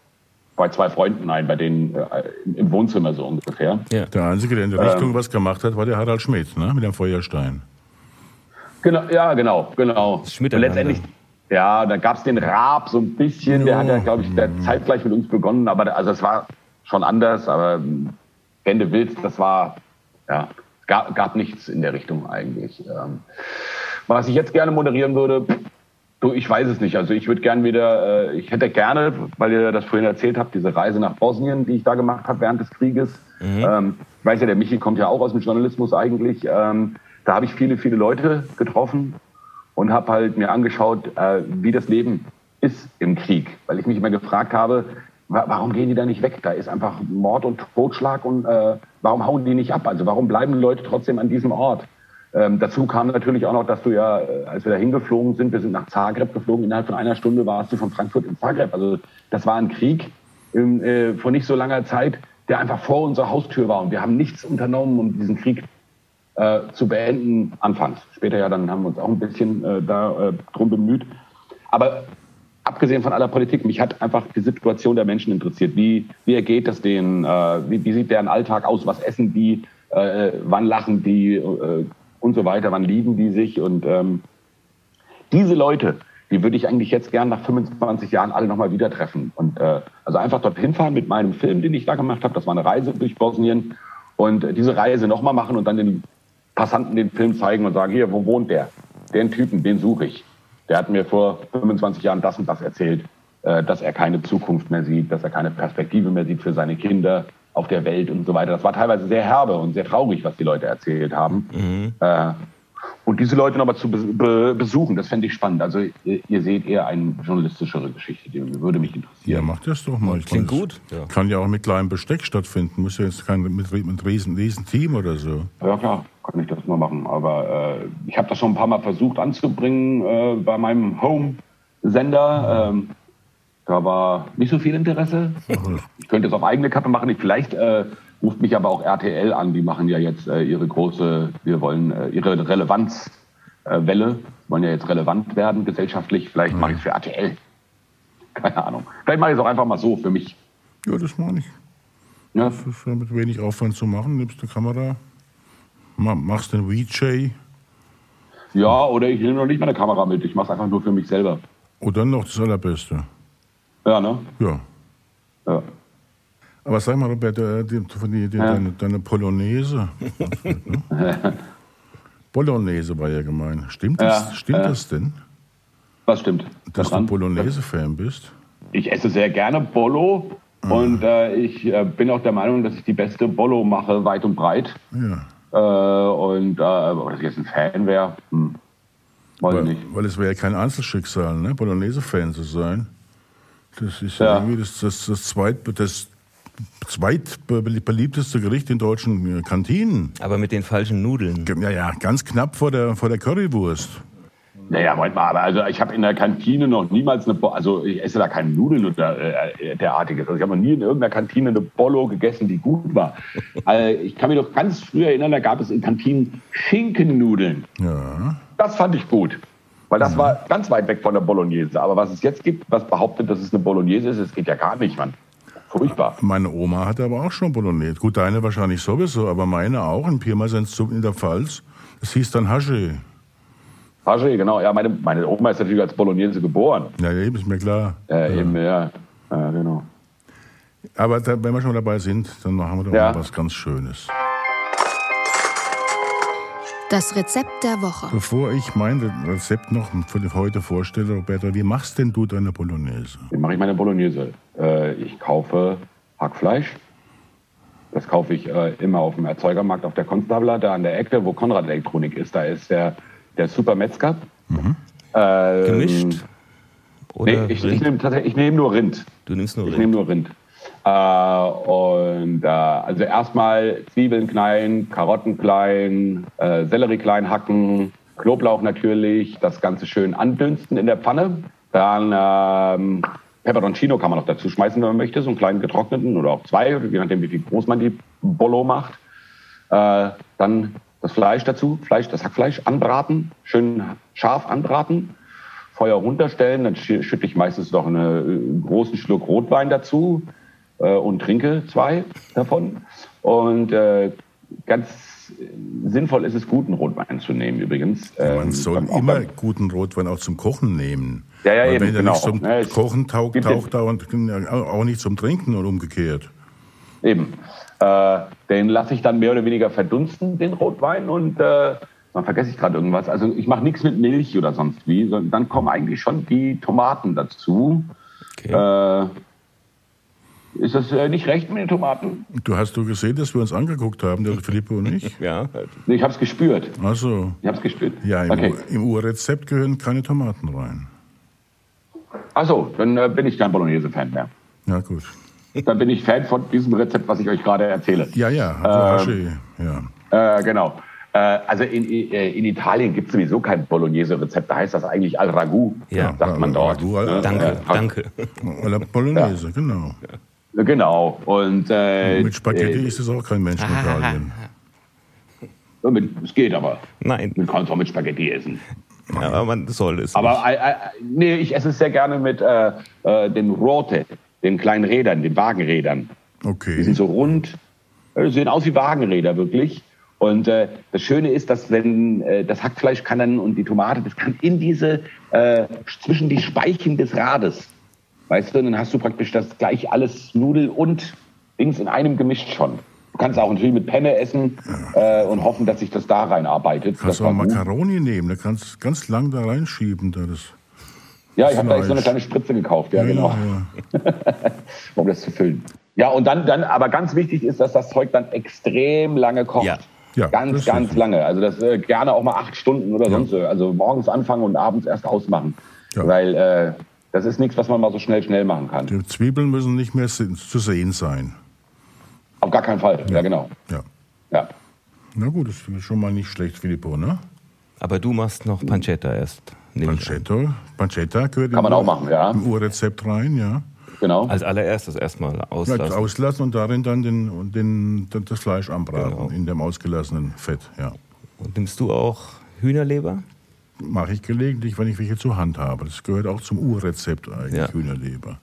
bei zwei Freunden ein, bei denen äh, im Wohnzimmer so ungefähr.
ja.
Der Einzige, der in der Richtung was gemacht hat, war der Harald Schmidt, ne? mit dem Feuerstein.
Genau, ja, genau, genau.
Miteinander.
letztendlich, ja, da gab's den Raab so ein bisschen, der hat ja, glaube ich, der zeitgleich mit uns begonnen, aber also es war schon anders, aber ähm, wenn du willst, das war, ja, es gab, gab nichts in der Richtung eigentlich. Ähm, was ich jetzt gerne moderieren würde, du, ich weiß es nicht. Also ich würde gerne wieder, äh, ich hätte gerne, weil ihr das vorhin erzählt habt, diese Reise nach Bosnien, die ich da gemacht habe während des Krieges. Ähm, ich weiß ja, der Michi kommt ja auch aus dem Journalismus eigentlich. Ähm, da habe ich viele, viele Leute getroffen und habe halt mir angeschaut, äh, wie das Leben ist im Krieg. Weil ich mich immer gefragt habe, wa warum gehen die da nicht weg? Da ist einfach Mord und Totschlag und äh, warum hauen die nicht ab? Also warum bleiben die Leute trotzdem an diesem Ort? Ähm, dazu kam natürlich auch noch, dass du ja, äh, als wir da hingeflogen sind, wir sind nach Zagreb geflogen, innerhalb von einer Stunde warst du von Frankfurt in Zagreb. Also das war ein Krieg ähm, äh, vor nicht so langer Zeit, der einfach vor unserer Haustür war. Und wir haben nichts unternommen, um diesen Krieg äh, zu beenden anfangs. Später ja, dann haben wir uns auch ein bisschen äh, da äh, bemüht. Aber abgesehen von aller Politik, mich hat einfach die Situation der Menschen interessiert. Wie, wie ergeht es denen? Äh, wie, wie sieht deren Alltag aus? Was essen die? Äh, wann lachen die? Äh, und so weiter. Wann lieben die sich? Und ähm, diese Leute, die würde ich eigentlich jetzt gern nach 25 Jahren alle nochmal wieder treffen. Und äh, also einfach dorthin fahren mit meinem Film, den ich da gemacht habe. Das war eine Reise durch Bosnien. Und äh, diese Reise nochmal machen und dann den Passanten den Film zeigen und sagen, hier, wo wohnt der? Den Typen, den suche ich. Der hat mir vor 25 Jahren das und das erzählt, äh, dass er keine Zukunft mehr sieht, dass er keine Perspektive mehr sieht für seine Kinder auf der Welt und so weiter. Das war teilweise sehr herbe und sehr traurig, was die Leute erzählt haben. Mhm. Äh, und diese Leute nochmal zu be besuchen, das fände ich spannend. Also ihr, ihr, seht eher eine journalistischere Geschichte, die würde mich interessieren.
Ja, macht das doch mal. Ich
Klingt gut.
Ja. Kann ja auch mit kleinem Besteck stattfinden. Muss ja jetzt kein mit, mit riesen, riesen Team oder so.
Ja klar, kann ich das mal machen. Aber äh, ich habe das schon ein paar Mal versucht anzubringen äh, bei meinem Home-Sender. Ähm, da war nicht so viel Interesse. Ich könnte es auf eigene Kappe machen. Ich, vielleicht äh, ruft mich aber auch RTL an. Die machen ja jetzt äh, ihre große, wir wollen äh, ihre Relevanzwelle, äh, wollen ja jetzt relevant werden gesellschaftlich. Vielleicht mache ich es für RTL. Keine Ahnung. Vielleicht mache ich es auch einfach mal so für mich.
Ja, das mache ich. Ja. Das ist mit wenig Aufwand zu machen. Nimmst eine Kamera, machst den VJ.
Ja, oder ich nehme noch nicht meine Kamera mit. Ich mache es einfach nur für mich selber.
Und dann noch das Allerbeste.
Ja, ne?
Ja.
Ja.
Aber sag mal, Robert, äh, die, die, die, ja. deine, deine Polonaise. Bolognese war ja gemein. Stimmt, das, ja, stimmt ja. das denn?
Was stimmt?
Dass daran? du Bolognese-Fan bist?
Ich esse sehr gerne Bolo. Ah. Und äh, ich äh, bin auch der Meinung, dass ich die beste Bolo mache, weit und breit.
Ja.
Äh, und äh, dass ich jetzt ein Fan wäre, hm.
weiß weil, nicht. Weil es wäre ja kein Einzelschicksal, ne? Bolognese-Fan zu sein. Das ist ja, irgendwie das, das, das, zweit, das zweitbeliebteste Gericht in deutschen äh, Kantinen.
Aber mit den falschen Nudeln.
Ja, ja, ganz knapp vor der, vor der Currywurst.
Naja, Moment mal, aber also ich habe in der Kantine noch niemals eine, Bo also ich esse da keine Nudeln oder äh, derartiges. Also ich habe noch nie in irgendeiner Kantine eine Bollo gegessen, die gut war. also ich kann mich noch ganz früh erinnern, da gab es in Kantinen Schinkennudeln.
Ja.
Das fand ich gut. Weil das mhm. war ganz weit weg von der Bolognese. Aber was es jetzt gibt, was behauptet, dass es eine Bolognese ist, das geht ja gar nicht, Mann. Furchtbar.
Meine Oma hatte aber auch schon Bolognese. Gut, deine wahrscheinlich sowieso, aber meine auch in Pirmasens in der Pfalz. Das hieß dann Hasche.
Hasche, genau. Ja, meine, meine Oma ist natürlich als Bolognese geboren.
Ja, eben, ist mir klar.
Ja. Eben, ja. ja genau.
Aber wenn wir schon dabei sind, dann machen wir doch ja. mal was ganz Schönes.
Das Rezept der Woche.
Bevor ich mein Rezept noch für heute vorstelle, Roberto, wie machst denn du deine Bolognese?
Wie mache ich meine Bolognese? Äh, ich kaufe Hackfleisch. Das kaufe ich äh, immer auf dem Erzeugermarkt auf der Konstabler, da an der Ecke, wo Konrad Elektronik ist. Da ist der, der Super Metzger.
Mhm. Ähm, Gemischt?
Oder nee, ich, ich nehme nehm nur Rind.
Du nimmst nur
ich
Rind?
Ich nehme nur Rind. Äh, und äh, also erstmal Zwiebeln klein, Karotten klein, äh, Sellerie klein hacken, Knoblauch natürlich, das Ganze schön andünsten in der Pfanne. Dann ähm, Peperoncino kann man noch dazu schmeißen, wenn man möchte, so einen kleinen getrockneten oder auch zwei, je nachdem wie viel groß man die Bolo macht. Äh, dann das Fleisch dazu, Fleisch, das Hackfleisch anbraten, schön scharf anbraten, Feuer runterstellen, dann schütte ich meistens noch einen großen Schluck Rotwein dazu, äh, und trinke zwei davon. Und äh, ganz sinnvoll ist es, guten Rotwein zu nehmen übrigens.
Ja, man ähm, soll immer guten Rotwein auch zum Kochen nehmen.
Ja, ja,
Weil
eben,
wenn er
genau.
nicht zum ja, Kochen taugt, taucht er auch nicht zum Trinken und umgekehrt.
Eben. Äh, den lasse ich dann mehr oder weniger verdunsten, den Rotwein, und äh, dann vergesse ich gerade irgendwas. Also ich mache nichts mit Milch oder sonst wie, sondern dann kommen eigentlich schon die Tomaten dazu. Okay. Äh, ist das äh, nicht recht mit den Tomaten?
Du hast du gesehen, dass wir uns angeguckt haben, der Filippo und ich?
ja.
Ich habe es gespürt.
Ach so.
Ich habe es gespürt.
Ja, im, okay. im Urrezept gehören keine Tomaten rein.
Ach so, dann äh, bin ich kein Bolognese-Fan mehr.
Ja, gut.
Dann bin ich Fan von diesem Rezept, was ich euch gerade erzähle.
Ja, ja, also ähm,
ja. Äh, genau. Äh, also in, äh, in Italien gibt es sowieso kein Bolognese-Rezept. Da heißt das eigentlich Al Ragu,
ja,
sagt man dort.
Ragu, al, danke, danke.
Al Bolognese, ja. genau.
Genau. Und, äh,
mit Spaghetti äh, ist es auch kein Mensch in Italien.
Es geht aber.
Nein.
Man kann es auch mit Spaghetti essen.
Ja, aber man soll es.
Aber äh, äh, nee, ich esse es sehr gerne mit äh, äh, den Rote, den kleinen Rädern, den Wagenrädern.
Okay.
Die sind so rund, die sehen aus wie Wagenräder wirklich. Und äh, das Schöne ist, dass wenn äh, das Hackfleisch kann dann und die Tomate, das kann in diese äh, zwischen die Speichen des Rades Weißt du, dann hast du praktisch das gleich alles Nudel und Dings in einem gemischt schon. Du kannst auch natürlich mit Penne essen äh, und hoffen, dass sich das da reinarbeitet.
Kannst
Das
du auch
gut.
Makaroni nehmen, da kannst du ganz lang da reinschieben. Da das.
Ja, ich habe da echt so eine kleine Spritze gekauft, ja, genau,
ja.
um das zu füllen. Ja, und dann, dann, aber ganz wichtig ist, dass das Zeug dann extrem lange kocht.
Ja.
Ja,
ganz,
ist
ganz lange. Also das äh, gerne auch mal acht Stunden oder sonst so. Also morgens anfangen und abends erst ausmachen.
Ja.
Weil äh, das ist nichts, was man mal so schnell, schnell machen kann.
Die Zwiebeln müssen nicht mehr zu sehen sein.
Auf gar keinen Fall. Ja, genau.
Ja.
Ja.
Na gut, das ist schon mal nicht schlecht, Filippo, ne?
Aber du machst noch Pancetta erst.
Pancetta, Pancetta gehört
Kann man
im
auch machen, ja.
im Urrezept rein, ja.
Genau.
Als allererstes erstmal
Ja,
auslassen.
auslassen und darin dann den, den, das Fleisch anbraten,
Genau.
in dem ausgelassenen Fett, ja.
Und nimmst du auch Hühnerleber?
Mache ich gelegentlich, wenn ich welche zur Hand habe. Das gehört auch zum Urrezept eigentlich,
Ja.
Hühnerleber.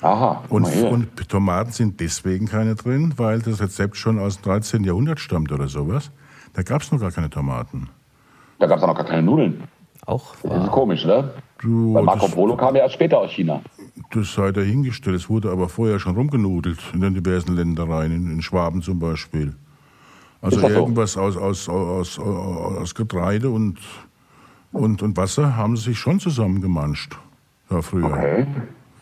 Aha.
Und, und Tomaten sind deswegen keine drin, weil das Rezept schon aus dem 13. Jahrhundert stammt oder sowas. Da gab es noch gar keine Tomaten.
Da gab es auch noch gar keine Nudeln.
Auch
Das ist komisch, ne?
Du,
Weil Marco Polo kam ja erst später aus China.
das sei dahingestellt. Es wurde aber vorher schon rumgenudelt in den diversen Ländereien, in, in Schwaben zum Beispiel. Also
so?
irgendwas aus, aus, aus, aus, aus Getreide und, und, und Wasser haben sie sich schon zusammengemanscht. Ja, früher.
Okay.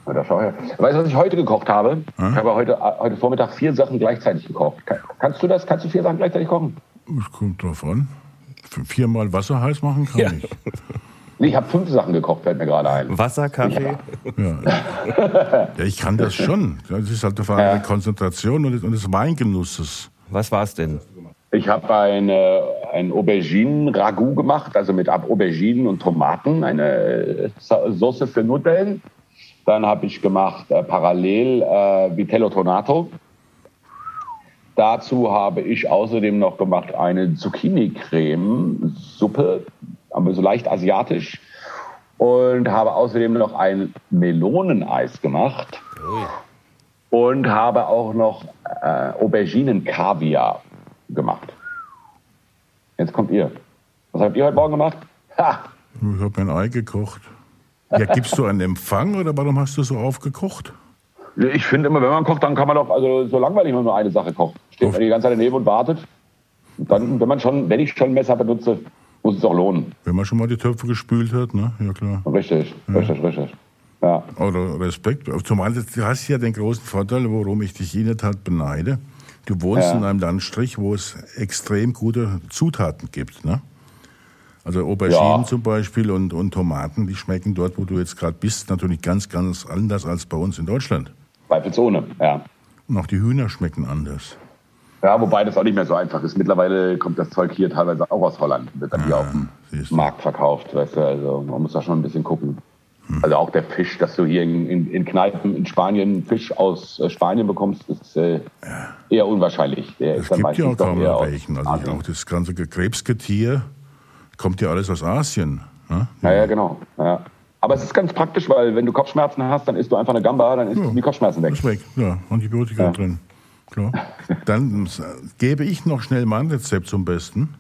Na, da schau her. Weißt du, was ich heute gekocht habe? Ich habe heute, heute Vormittag vier Sachen gleichzeitig gekocht. Kann, kannst du das? Kannst du vier Sachen gleichzeitig kochen?
Es kommt drauf an. Viermal Wasser heiß machen kann
Ja.
ich.
Nee, ich habe fünf Sachen gekocht, fällt mir gerade ein.
Wasser, Kaffee?
Ja. ja, ich kann das schon. Das ist halt eine Frage der Konzentration und des, und des Weingenusses.
Was war's denn?
Ich habe eine, ein Auberginen-Ragout gemacht, also mit Auberginen und Tomaten, eine Sa- Sauce für Nudeln. Dann habe ich gemacht äh, parallel äh, Vitello Tonato. Dazu habe ich außerdem noch gemacht eine Zucchini-Creme-Suppe, aber so leicht asiatisch. Und habe außerdem noch ein Meloneneis gemacht. Und habe auch noch äh, Auberginen-Kaviar gemacht. Jetzt kommt ihr. Was habt ihr heute Morgen gemacht? Ha!
Ich habe ein Ei gekocht. Ja, gibst du einen Empfang oder warum hast du so aufgekocht?
Ich finde immer, wenn man kocht, dann kann man doch, also so langweilig, wenn man nur eine Sache kocht. Steht man die ganze Zeit daneben und wartet. Und dann, wenn man schon, wenn ich schon Messer benutze, muss es auch lohnen.
Wenn man schon mal die Töpfe gespült hat, ne? Ja klar.
Richtig, richtig, richtig. Ja.
Oder Respekt. Zumal du hast ja den großen Vorteil, worum ich dich in der Tat beneide. Du wohnst
Ja.
in einem Landstrich, wo es extrem gute Zutaten gibt. Ne? Also Auberginen
Ja.
zum Beispiel und, und Tomaten, die schmecken dort, wo du jetzt gerade bist, natürlich ganz, ganz anders als bei uns in Deutschland.
Zweifelsohne, ja.
Und auch die Hühner schmecken anders.
Ja, wobei das auch nicht mehr so einfach ist. Mittlerweile kommt das Zeug hier teilweise auch aus Holland, wird dann hier auf dem. Markt verkauft, weißt du, also man muss da schon ein bisschen gucken. Also auch der Fisch, dass du hier in, in, in Kneipen in Spanien Fisch aus äh, Spanien bekommst, ist äh, eher unwahrscheinlich. Der
Es gibt ja auch kaum noch welchen. Also
Asien.
auch das ganze Krebsgetier kommt ja alles aus Asien. Ne?
Ja, ja, genau. Ja. Aber es ist ganz praktisch, weil wenn du Kopfschmerzen hast, dann isst du einfach eine Gamba, dann ist
Ja.
die Kopfschmerzen weg.
Ist weg, ja, Antibiotika
Ja.
drin. Klar. Dann äh, gebe ich noch schnell mein Rezept zum Besten.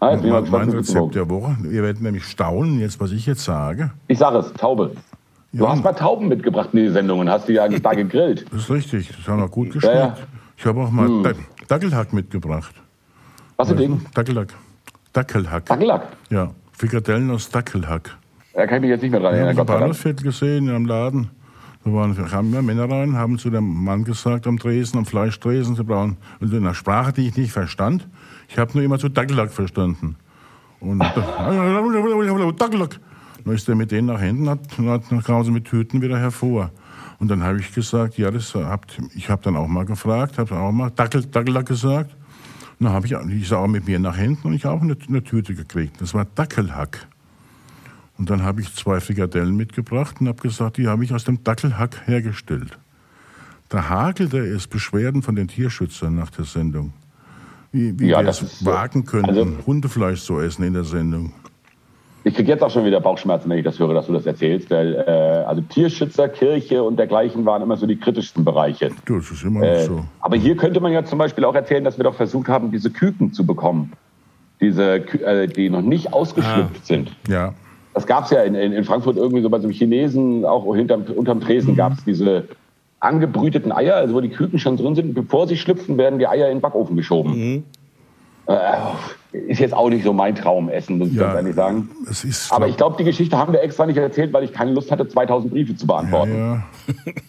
Ah, jetzt bin ich
Mein, Rezept der Woche. Ihr werdet nämlich staunen, jetzt was ich jetzt sage.
Ich sage es, Taube. Du
Ja.
hast mal Tauben mitgebracht in die Sendung und hast die ja da gegrillt.
Das ist richtig, das haben wir gut geschmeckt.
Ja, ja.
Ich habe auch mal
Hm.
Da- Dackelhack mitgebracht.
Was für Ding?
Dackelhack. Dackelhack.
Dackellack.
Ja, Frikadellen aus Dackelhack.
Da kann ich mich jetzt nicht mehr dran erinnern, sei Dank.
Bahnhofsviertel gesehen, am Laden. Da waren, ja Männer rein, haben zu dem Mann gesagt am Tresen, am Fleischtresen, sie brauchen, und in einer Sprache, die ich nicht verstand. Ich habe nur immer zu Dackellack verstanden. Und Dackellack. Dann ist er mit denen nach hinten, hat, dann kamen mit Tüten wieder hervor. Und dann habe ich gesagt, ja, das habt, ich habe dann auch mal gefragt, habe auch mal Dackel, Dackellack gesagt. Und dann habe ich, die ist auch mit mir nach hinten und ich habe auch eine, eine Tüte gekriegt. Das war Dackelhack. Und dann habe ich zwei Frikadellen mitgebracht und habe gesagt, die habe ich aus dem Dackelhack hergestellt. Da hagelte es Beschwerden von den Tierschützern nach der Sendung. Wie, wie
Ja,
wir
das
es
ist so.
wagen können,
Also-
Hundefleisch zu essen in der Sendung.
Ich kriege jetzt auch schon wieder Bauchschmerzen, wenn ich das höre, dass du das erzählst. Weil, äh, also Tierschützer, Kirche und dergleichen waren immer so die kritischsten Bereiche.
Das ist immer
Äh,
so.
Aber hier könnte man ja zum Beispiel auch erzählen, dass wir doch versucht haben, diese Küken zu bekommen. Diese, äh, die noch nicht ausgeschlüpft sind.
Ja,
Das gab es ja in, in, in Frankfurt irgendwie so bei so einem Chinesen, auch hinterm, unterm Tresen
Mhm.
gab es diese angebrüteten Eier, also wo die Küken schon drin sind. Bevor sie schlüpfen, werden die Eier in den Backofen geschoben.
Mhm.
Äh, ist jetzt auch nicht so mein Traumessen, muss ich
Ja,
ganz ehrlich sagen.
Ist,
Aber ich glaube, die Geschichte haben wir extra nicht erzählt, weil ich keine Lust hatte, 2000 Briefe zu beantworten.
ja,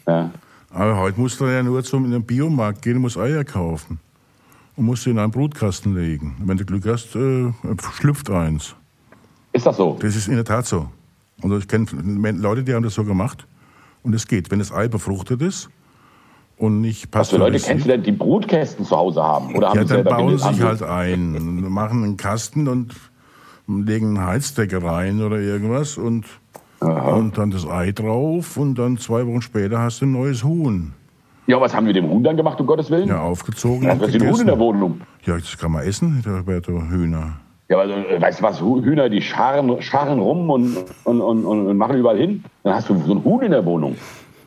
Ja.
aber heute musst du ja nur zum in den Biomarkt gehen und musst Eier kaufen. Und musst sie in einen Brutkasten legen. Wenn du Glück hast, äh, schlüpft eins.
Ist das so?
Das ist in der Tat so. Und ich kenne Leute, die haben das so gemacht. Und es geht. Wenn das Ei befruchtet ist und nicht
Was für Leute kennst du denn, die Brutkästen zu Hause haben? Oder haben
Ja, dann bauen sie sich halt ein, machen einen Kasten und legen eine Heizdecke rein oder irgendwas und, und dann das Ei drauf und dann zwei Wochen später hast du ein neues Huhn.
Ja, was haben wir dem Huhn dann gemacht, um Gottes Willen?
Ja, aufgezogen.
Ja,
und
was ist ein Huhn in der. Wohnung?
Ja, das kann man essen, Roberto Hühner.
Ja, also, weißt du was, Hühner, die scharen, scharen rum und, und, und, und und machen überall hin. Dann hast du so ein Huhn in der Wohnung.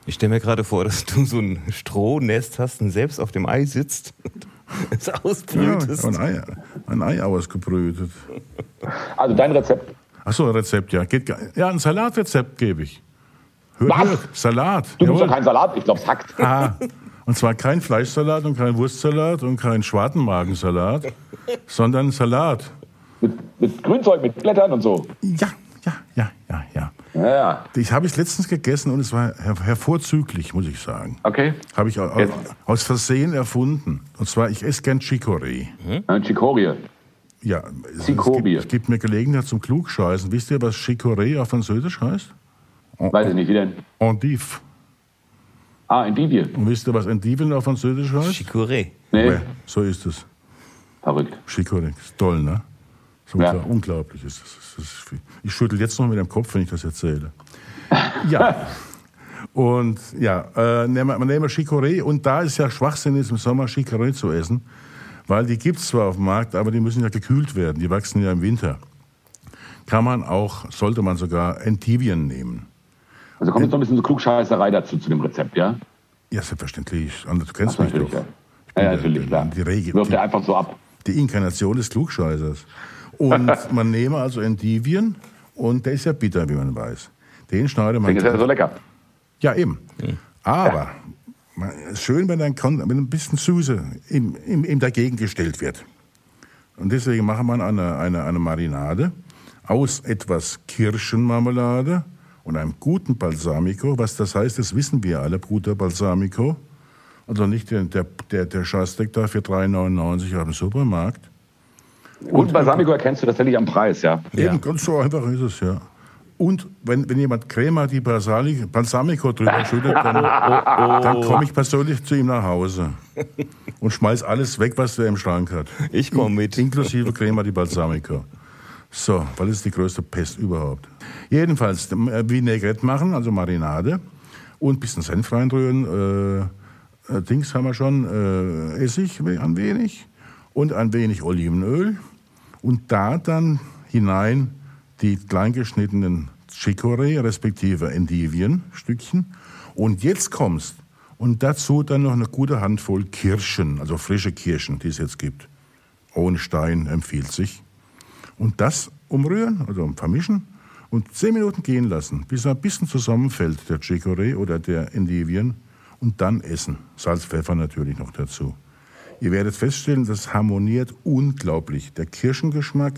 Ich stelle mir gerade vor, dass du so ein Strohnest hast und selbst auf dem Ei sitzt und es
Ja,
ausbrütest.
ein Ei, ein Ei ausgebrütet.
Also dein Rezept.
Achso, ein Rezept, ja. Geht, ja, ein Salatrezept gebe ich. Hört,
Was?
Salat.
Du bist
Jawohl.
doch kein Salat, ich glaube, es hackt.
Ah, und zwar kein Fleischsalat und kein Wurstsalat und kein Schwartenmagensalat, sondern Salat.
Mit, Grünzeug, mit Blättern und so.
Ja, ja, ja, ja, ja.
Ja.
Das habe ich letztens gegessen und es war her hervorzüglich, muss ich sagen.
Okay.
Habe ich aus, aus Versehen erfunden. Und zwar, ich esse gern Chicorée.
Eine Chicorie.
Ja, es, es,
Chicorée.
gibt, es gibt mir Gelegenheit zum Klugscheißen. Wisst ihr, was Chicorée auf Französisch heißt?
Weiß ich nicht, wie denn?
Endive.
Ah, in Divie.
Und wisst ihr, was Endiven auf Französisch heißt?
Chicorée.
Nee,
Ja, so ist es.
verrückt.
Chicorée. Ist toll, ne? So
Ja.
unglaublich, ist das. Ich schüttel jetzt noch mit dem Kopf, wenn ich das erzähle. Ja. Und ja, äh, nehmen wir, Chicorée. Und da ist ja Schwachsinn, ist im Sommer Chicorée zu essen. Weil die gibt es zwar auf dem Markt, aber die müssen ja gekühlt werden. Die wachsen ja im Winter. Kann man auch, sollte man sogar Entivien nehmen.
Also kommt jetzt noch ein bisschen so Klugscheißerei dazu, zu dem Rezept, ja?
Ja, selbstverständlich. Anders, du kennst
Ach,
mich doch.
ja. Ja, natürlich,
der-
klar.
Die Regel.
Wirft er einfach so ab.
die Inkarnation des Klugscheißers. Und man nehme also Endivien und der ist ja bitter, wie man weiß. Den schneidet man.
Deswegen ist er so lecker.
Ja, eben. Aber man- schön, wenn ein, wenn ein bisschen Süße ihm, ihm, ihm dagegen gestellt wird. Und deswegen machen wir eine, eine, eine Marinade aus etwas Kirschenmarmelade und einem guten Balsamico. Was das heißt, das wissen wir alle, guter Balsamico. Also nicht der, der, der, der Scheißdreck da für 3,99 auf dem Supermarkt.
Und Balsamico erkennst du tatsächlich am Preis, ja?
Ja.
Eben, ganz so einfach ist es, ja. Und wenn, wenn jemand Crema di Balsali- Balsamico drüber schüttet, dann, dann komme ich persönlich zu ihm nach Hause und schmeiß alles weg, was der im Schrank hat.
Ich komm mit.
Inklusive Crema di Balsamico. So, weil das ist die größte Pest überhaupt. Jedenfalls äh, Vinaigrette machen, also Marinade und ein bisschen Senf reinrühren. Äh, äh, Dings haben wir schon, äh, Essig ein wenig und ein wenig Olivenöl und da dann hinein die kleingeschnittenen Chicorée, respektive Endivienstückchen. Und jetzt kommst und dazu dann noch eine gute Handvoll Kirschen, also frische Kirschen, die es jetzt gibt. Ohne Stein empfiehlt sich. Und das umrühren, also vermischen und zehn Minuten gehen lassen, bis er ein bisschen zusammenfällt, der Chicorée oder der Endivien. Und dann essen. Salz, Pfeffer natürlich noch dazu. Ihr werdet feststellen, das harmoniert unglaublich. Der Kirschengeschmack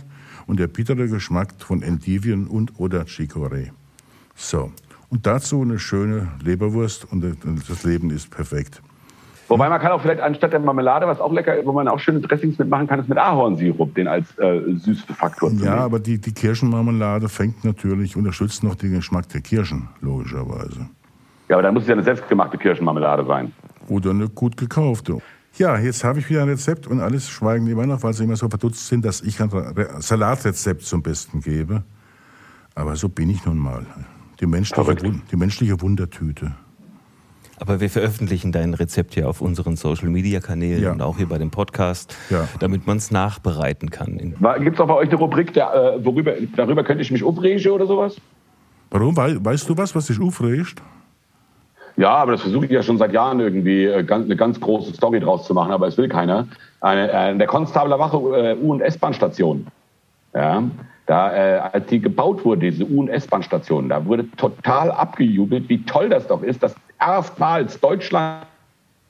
und der bittere Geschmack von Endivien und oder Chicorée. So. Und dazu eine schöne Leberwurst und das Leben ist perfekt.
Wobei man kann auch vielleicht anstatt der Marmelade, was auch lecker ist, wo man auch schöne Dressings mitmachen kann, ist mit Ahornsirup, den als äh, süße Faktor zu
Ja, aber die, die Kirschenmarmelade fängt natürlich, unterstützt noch den Geschmack der Kirschen, logischerweise.
Ja, aber dann muss es ja eine selbstgemachte Kirschenmarmelade sein.
Oder eine gut gekaufte. Ja, jetzt habe ich wieder ein Rezept und alles schweigen immer noch, weil sie immer so verdutzt sind, dass ich ein Re- Salatrezept zum Besten gebe. Aber so bin ich nun mal. Die menschliche, die menschliche Wundertüte.
Aber wir veröffentlichen dein Rezept ja auf unseren Social Media Kanälen
Ja.
und auch hier bei dem Podcast,
Ja.
damit man es nachbereiten kann.
Gibt es auch bei euch eine Rubrik, der, äh, worüber, darüber könnte ich mich aufregen oder sowas?
Warum? Wei- Weißt du was, was dich aufregt?
Ja, aber das versuche ich ja schon seit Jahren irgendwie äh, eine ganz große Story draus zu machen, aber es will keiner. Eine, äh, der Konstabler Wache äh, U- und S-Bahn-Station. Ja, Da, als die gebaut wurde, diese U- und S-Bahn-Station, da wurde total abgejubelt, wie toll das doch ist, dass erstmals Deutschland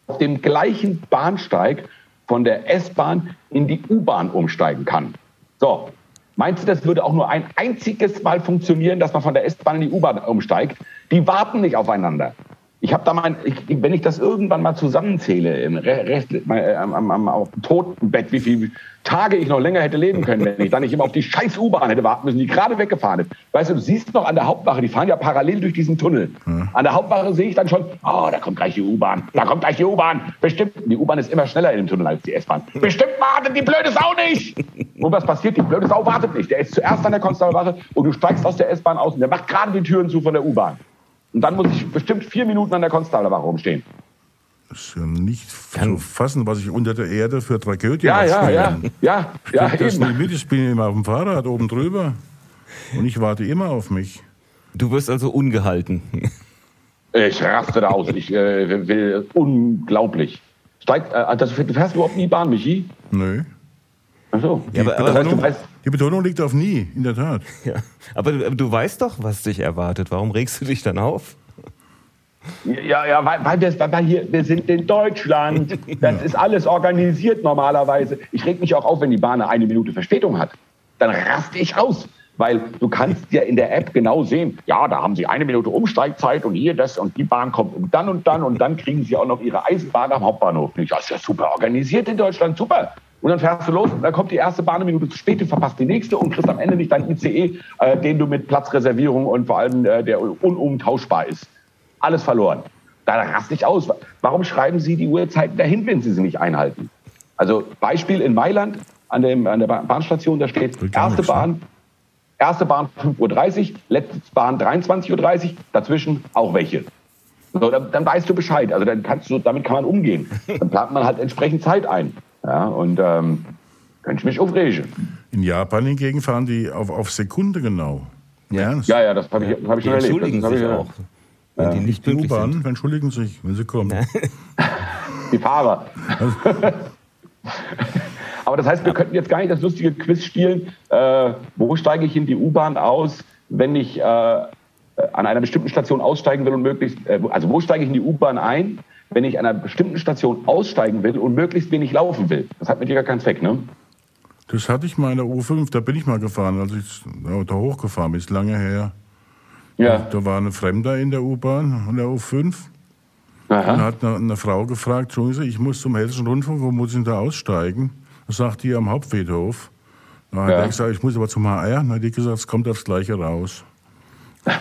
auf dem gleichen Bahnsteig von der S-Bahn in die U-Bahn umsteigen kann. So, meinst du, das würde auch nur ein einziges Mal funktionieren, dass man von der S-Bahn in die U-Bahn umsteigt? Die warten nicht aufeinander. Ich habe da mein, ich, wenn ich das irgendwann mal zusammenzähle, im Rest, äh, am, am, am auf dem Totenbett, wie viele Tage ich noch länger hätte leben können, wenn ich dann nicht immer auf die scheiß U-Bahn hätte warten müssen, die gerade weggefahren ist. Weißt du, du siehst noch an der Hauptwache, die fahren ja parallel durch diesen Tunnel. Mhm. An der Hauptwache sehe ich dann schon, oh, da kommt gleich die U-Bahn, da kommt gleich die U-Bahn. Bestimmt, die U-Bahn ist immer schneller in dem Tunnel als die S-Bahn. Bestimmt wartet die blöde Sau nicht. Und was passiert? Die blöde Sau wartet nicht. Der ist zuerst an der Konstabelwache und du steigst aus der S-Bahn aus und der macht gerade die Türen zu von der U-Bahn. Und dann muss ich bestimmt vier Minuten an der Konstablerwache rumstehen.
Das ist ja nicht zu fassen, was ich unter der Erde für Tragödien
Ja, ja, ja, ja,
ich ja, das eben. nicht mit. Ich bin immer auf dem Fahrrad oben drüber. Und ich warte immer auf mich.
Du wirst also ungehalten.
Ich raste da aus. Ich äh, will unglaublich. Steigt, äh, das, du fährst überhaupt nie Bahn, Michi?
Nö.
Ach so.
Die, ja, aber, Betonung, aber weißt, die Betonung liegt auf nie, in der Tat.
Ja, aber du weißt doch, was dich erwartet. Warum regst du dich dann auf?
Ja, ja, weil, weil, wir, weil hier, wir sind in Deutschland. Das ist alles organisiert normalerweise. Ich reg mich auch auf, wenn die Bahn eine Minute Verspätung hat. Dann raste ich aus. Weil du kannst ja in der App genau sehen, ja, da haben sie eine Minute Umsteigzeit und hier das und die Bahn kommt um dann und dann und dann kriegen sie auch noch ihre Eisenbahn am Hauptbahnhof. Das ist ja super organisiert in Deutschland, super. Und dann fährst du los und dann kommt die erste Bahn eine Minute zu spät, du verpasst die nächste und kriegst am Ende nicht dein ICE, äh, den du mit Platzreservierung und vor allem äh, der unumtauschbar ist. Alles verloren. Da raste ich aus. Warum schreiben Sie die Uhrzeiten dahin, wenn Sie sie nicht einhalten? Also Beispiel in Mailand an, dem, an der Bahnstation, da steht erste Bahn, erste Bahn 5.30 Uhr, letzte Bahn 23.30 Uhr, dazwischen auch welche. So, dann, dann, weißt du Bescheid. Also dann kannst du, damit kann man umgehen. Dann plant man halt entsprechend Zeit ein. Ja, und ähm, könnte ich mich aufregen.
In Japan hingegen fahren die auf, auf Sekunde genau.
Ja, ja, ja, das habe ich, hab ich schon erlebt.
Entschuldigen sich auch.
Wenn ja. die nicht die U-Bahn entschuldigen sich, wenn sie kommen.
die Fahrer. Aber das heißt, wir könnten jetzt gar nicht das lustige Quiz spielen. Äh, wo steige ich in die U-Bahn aus, wenn ich äh, an einer bestimmten Station aussteigen will und möglichst, äh, also wo steige ich in die U-Bahn ein, wenn ich an einer bestimmten Station aussteigen will und möglichst wenig laufen will. Das hat mit dir gar keinen Zweck, ne?
Das hatte ich mal in der U5, da bin ich mal gefahren, als ich da hochgefahren bin, ist lange her. Ja. Da war ein Fremder in der U-Bahn, in der U5. Aha. Und hat eine, eine, Frau gefragt, Entschuldigung, ich muss zum Hessischen Rundfunk, wo muss ich denn da aussteigen? Da sagt die am Hauptfriedhof. Da hat ja. er gesagt, ich muss aber zum HR. Dann hat die gesagt, es kommt aufs Gleiche raus.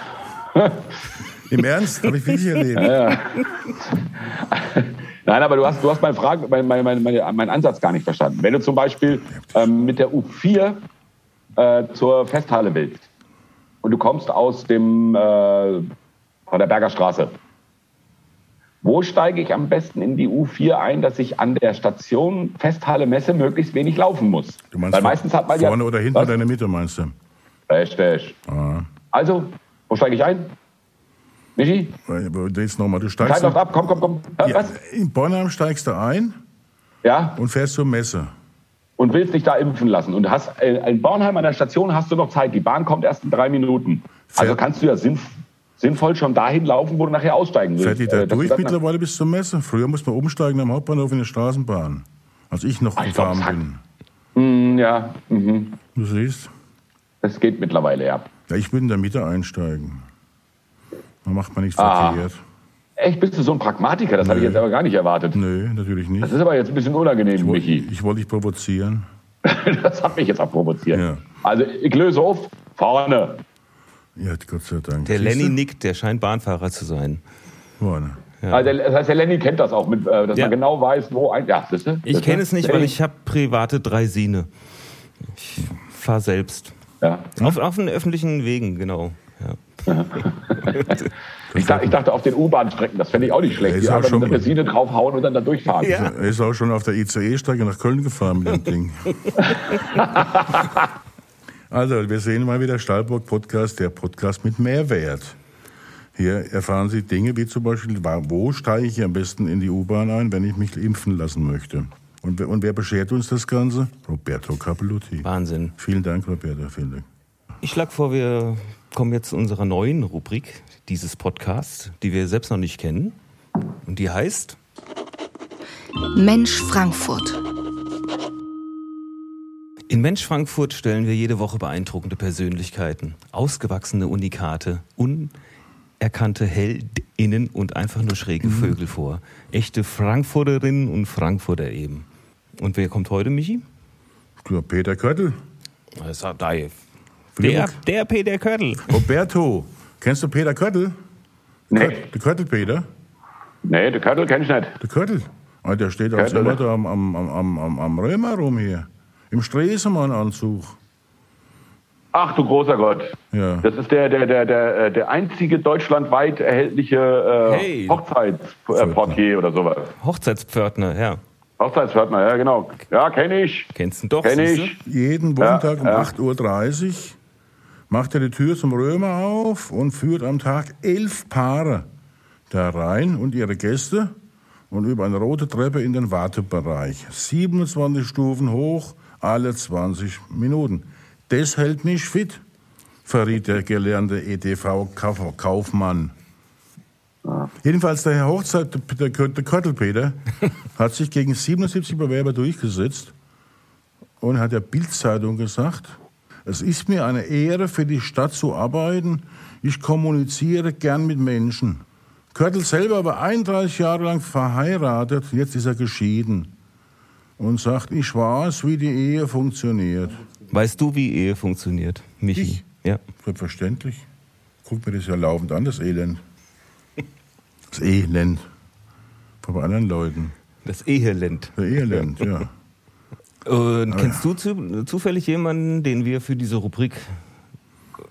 Im Ernst? Habe ich wirklich erlebt. Ja, ja.
Nein, aber du hast, du hast meinen, Frage, mein, mein, mein, mein, Ansatz gar nicht verstanden. Wenn du zum Beispiel ähm, mit der U4 äh, zur Festhalle willst und du kommst aus dem, äh, von der Berger Straße, wo steige ich am besten in die U4 ein, dass ich an der Station Festhalle Messe möglichst wenig laufen muss?
Du meinst Weil meistens hat man vorne ja, oder hinten oder in der Mitte, meinst du?
Richtig. Ah. Also, wo steige ich ein? Michi?
Jetzt nochmal, du steigst.
Zeit ab, komm, komm, komm.
Ja, was? In Bornheim steigst du ein
ja?
und fährst zur Messe.
Und willst dich da impfen lassen. Und hast äh, in Bornheim an der Station hast du noch Zeit. Die Bahn kommt erst in drei Minuten. Also kannst du ja sinnf sinnvoll schon dahin laufen, wo du nachher aussteigen willst.
Fährt die da äh, durch mittlerweile bis zur Messe? Früher musste man umsteigen am Hauptbahnhof in der Straßenbahn. Als ich noch gefahren
bin. Mm, ja. Mhm.
Du siehst?
Es geht mittlerweile, ja.
Ja, ich würde in der Mitte einsteigen. Da macht man nichts ah. verkehrt.
Echt, bist du so ein Pragmatiker? Das habe ich jetzt aber gar nicht erwartet.
Nö, natürlich nicht.
Das ist aber jetzt ein bisschen unangenehm,
ich
wollt,
Michi. Ich wollte dich provozieren.
das hat mich jetzt auch provoziert. Ja. Also, ich löse auf, vorne.
Ja, Gott sei Dank.
Der Lenny nickt, der scheint Bahnfahrer zu sein.
Vorne.
Ja. Also, das heißt, der Lenny kennt das auch, mit, äh, dass ja. man genau weiß, wo ein. Ja,
siehste, ich kenne es nicht, Lenny. weil ich habe private Dreisine. Ich fahre selbst. Ja. Auf, auf den öffentlichen Wegen, genau.
Ich, dachte, ich, dachte, auf den U-Bahn-Strecken, das fände ich auch nicht schlecht.
Die einfach
eine Benzine draufhauen und dann da durchfahren.
Ja. Er ist auch schon auf der ICE-Strecke nach Köln gefahren mit dem Ding. also, wir sehen mal wieder Stahlburg Podcast, der Podcast mit Mehrwert. Hier erfahren Sie Dinge wie zum Beispiel, wo steige ich am besten in die U-Bahn ein, wenn ich mich impfen lassen möchte. Und, und wer beschert uns das Ganze? Roberto Capelutti.
Wahnsinn.
Vielen Dank, Roberto. Vielen Dank.
Ich schlage vor, wir kommen jetzt zu unserer neuen Rubrik dieses Podcasts, die wir selbst noch nicht kennen. Und die heißt
Mensch Frankfurt.
In Mensch Frankfurt stellen wir jede Woche beeindruckende Persönlichkeiten, ausgewachsene Unikate, unerkannte Heldinnen und einfach nur schräge
Mhm.
Vögel vor. Echte Frankfurterinnen und Frankfurter eben. Und wer kommt heute, Michi?
Ja, Peter Köttel.
Das hat da der, der Peter Körtl.
Roberto. Kennst du Peter Köttel?
Nee,
Der Köttel Peter?
nee, der Köttel kenn ich nicht.
Der Köttel. Ah, der steht auch immer da am, am, am, am, am Römer rum hier. Im Stresemann-Anzug.
Ach du großer Gott.
Ja.
Das ist der, der, der, der, äh, der einzige deutschlandweit erhältliche äh,
Hey.
Hochzeitsportier oder sowas.
Hochzeitspförtner, ja.
Hochzeitspförtner, ja genau. Ja, kenne ich.
Kennst du ihn doch?
Kenn ich.
Jeden Wochentag um
ja.
8.30 Uhr macht er die Tür zum Römer auf und führt am Tag elf Paare da rein und ihre Gäste und über eine rote Treppe in den Wartebereich. 27 Stufen hoch, alle 20 Minuten. Das hält mich fit, verriet der gelernte EDV-Kaufmann. Jedenfalls der Herr Hochzeit, der, der Köttelpeter, hat sich gegen 77 Bewerber durchgesetzt und hat der Bildzeitung gesagt, es ist mir eine Ehre, für die Stadt zu arbeiten. Ich kommuniziere gern mit Menschen. Körtel selber war 31 Jahre lang verheiratet, jetzt ist er geschieden und sagt, ich weiß, wie die Ehe funktioniert.
Weißt du, wie Ehe funktioniert, Michi?
Ich?
Ja.
Selbstverständlich. Guck mir das ja laufend an, das Elend. Das Elend. Von anderen Leuten.
Das Eheland.
Der Elend, ja.
Und kennst du zu, zufällig jemanden, den wir für diese Rubrik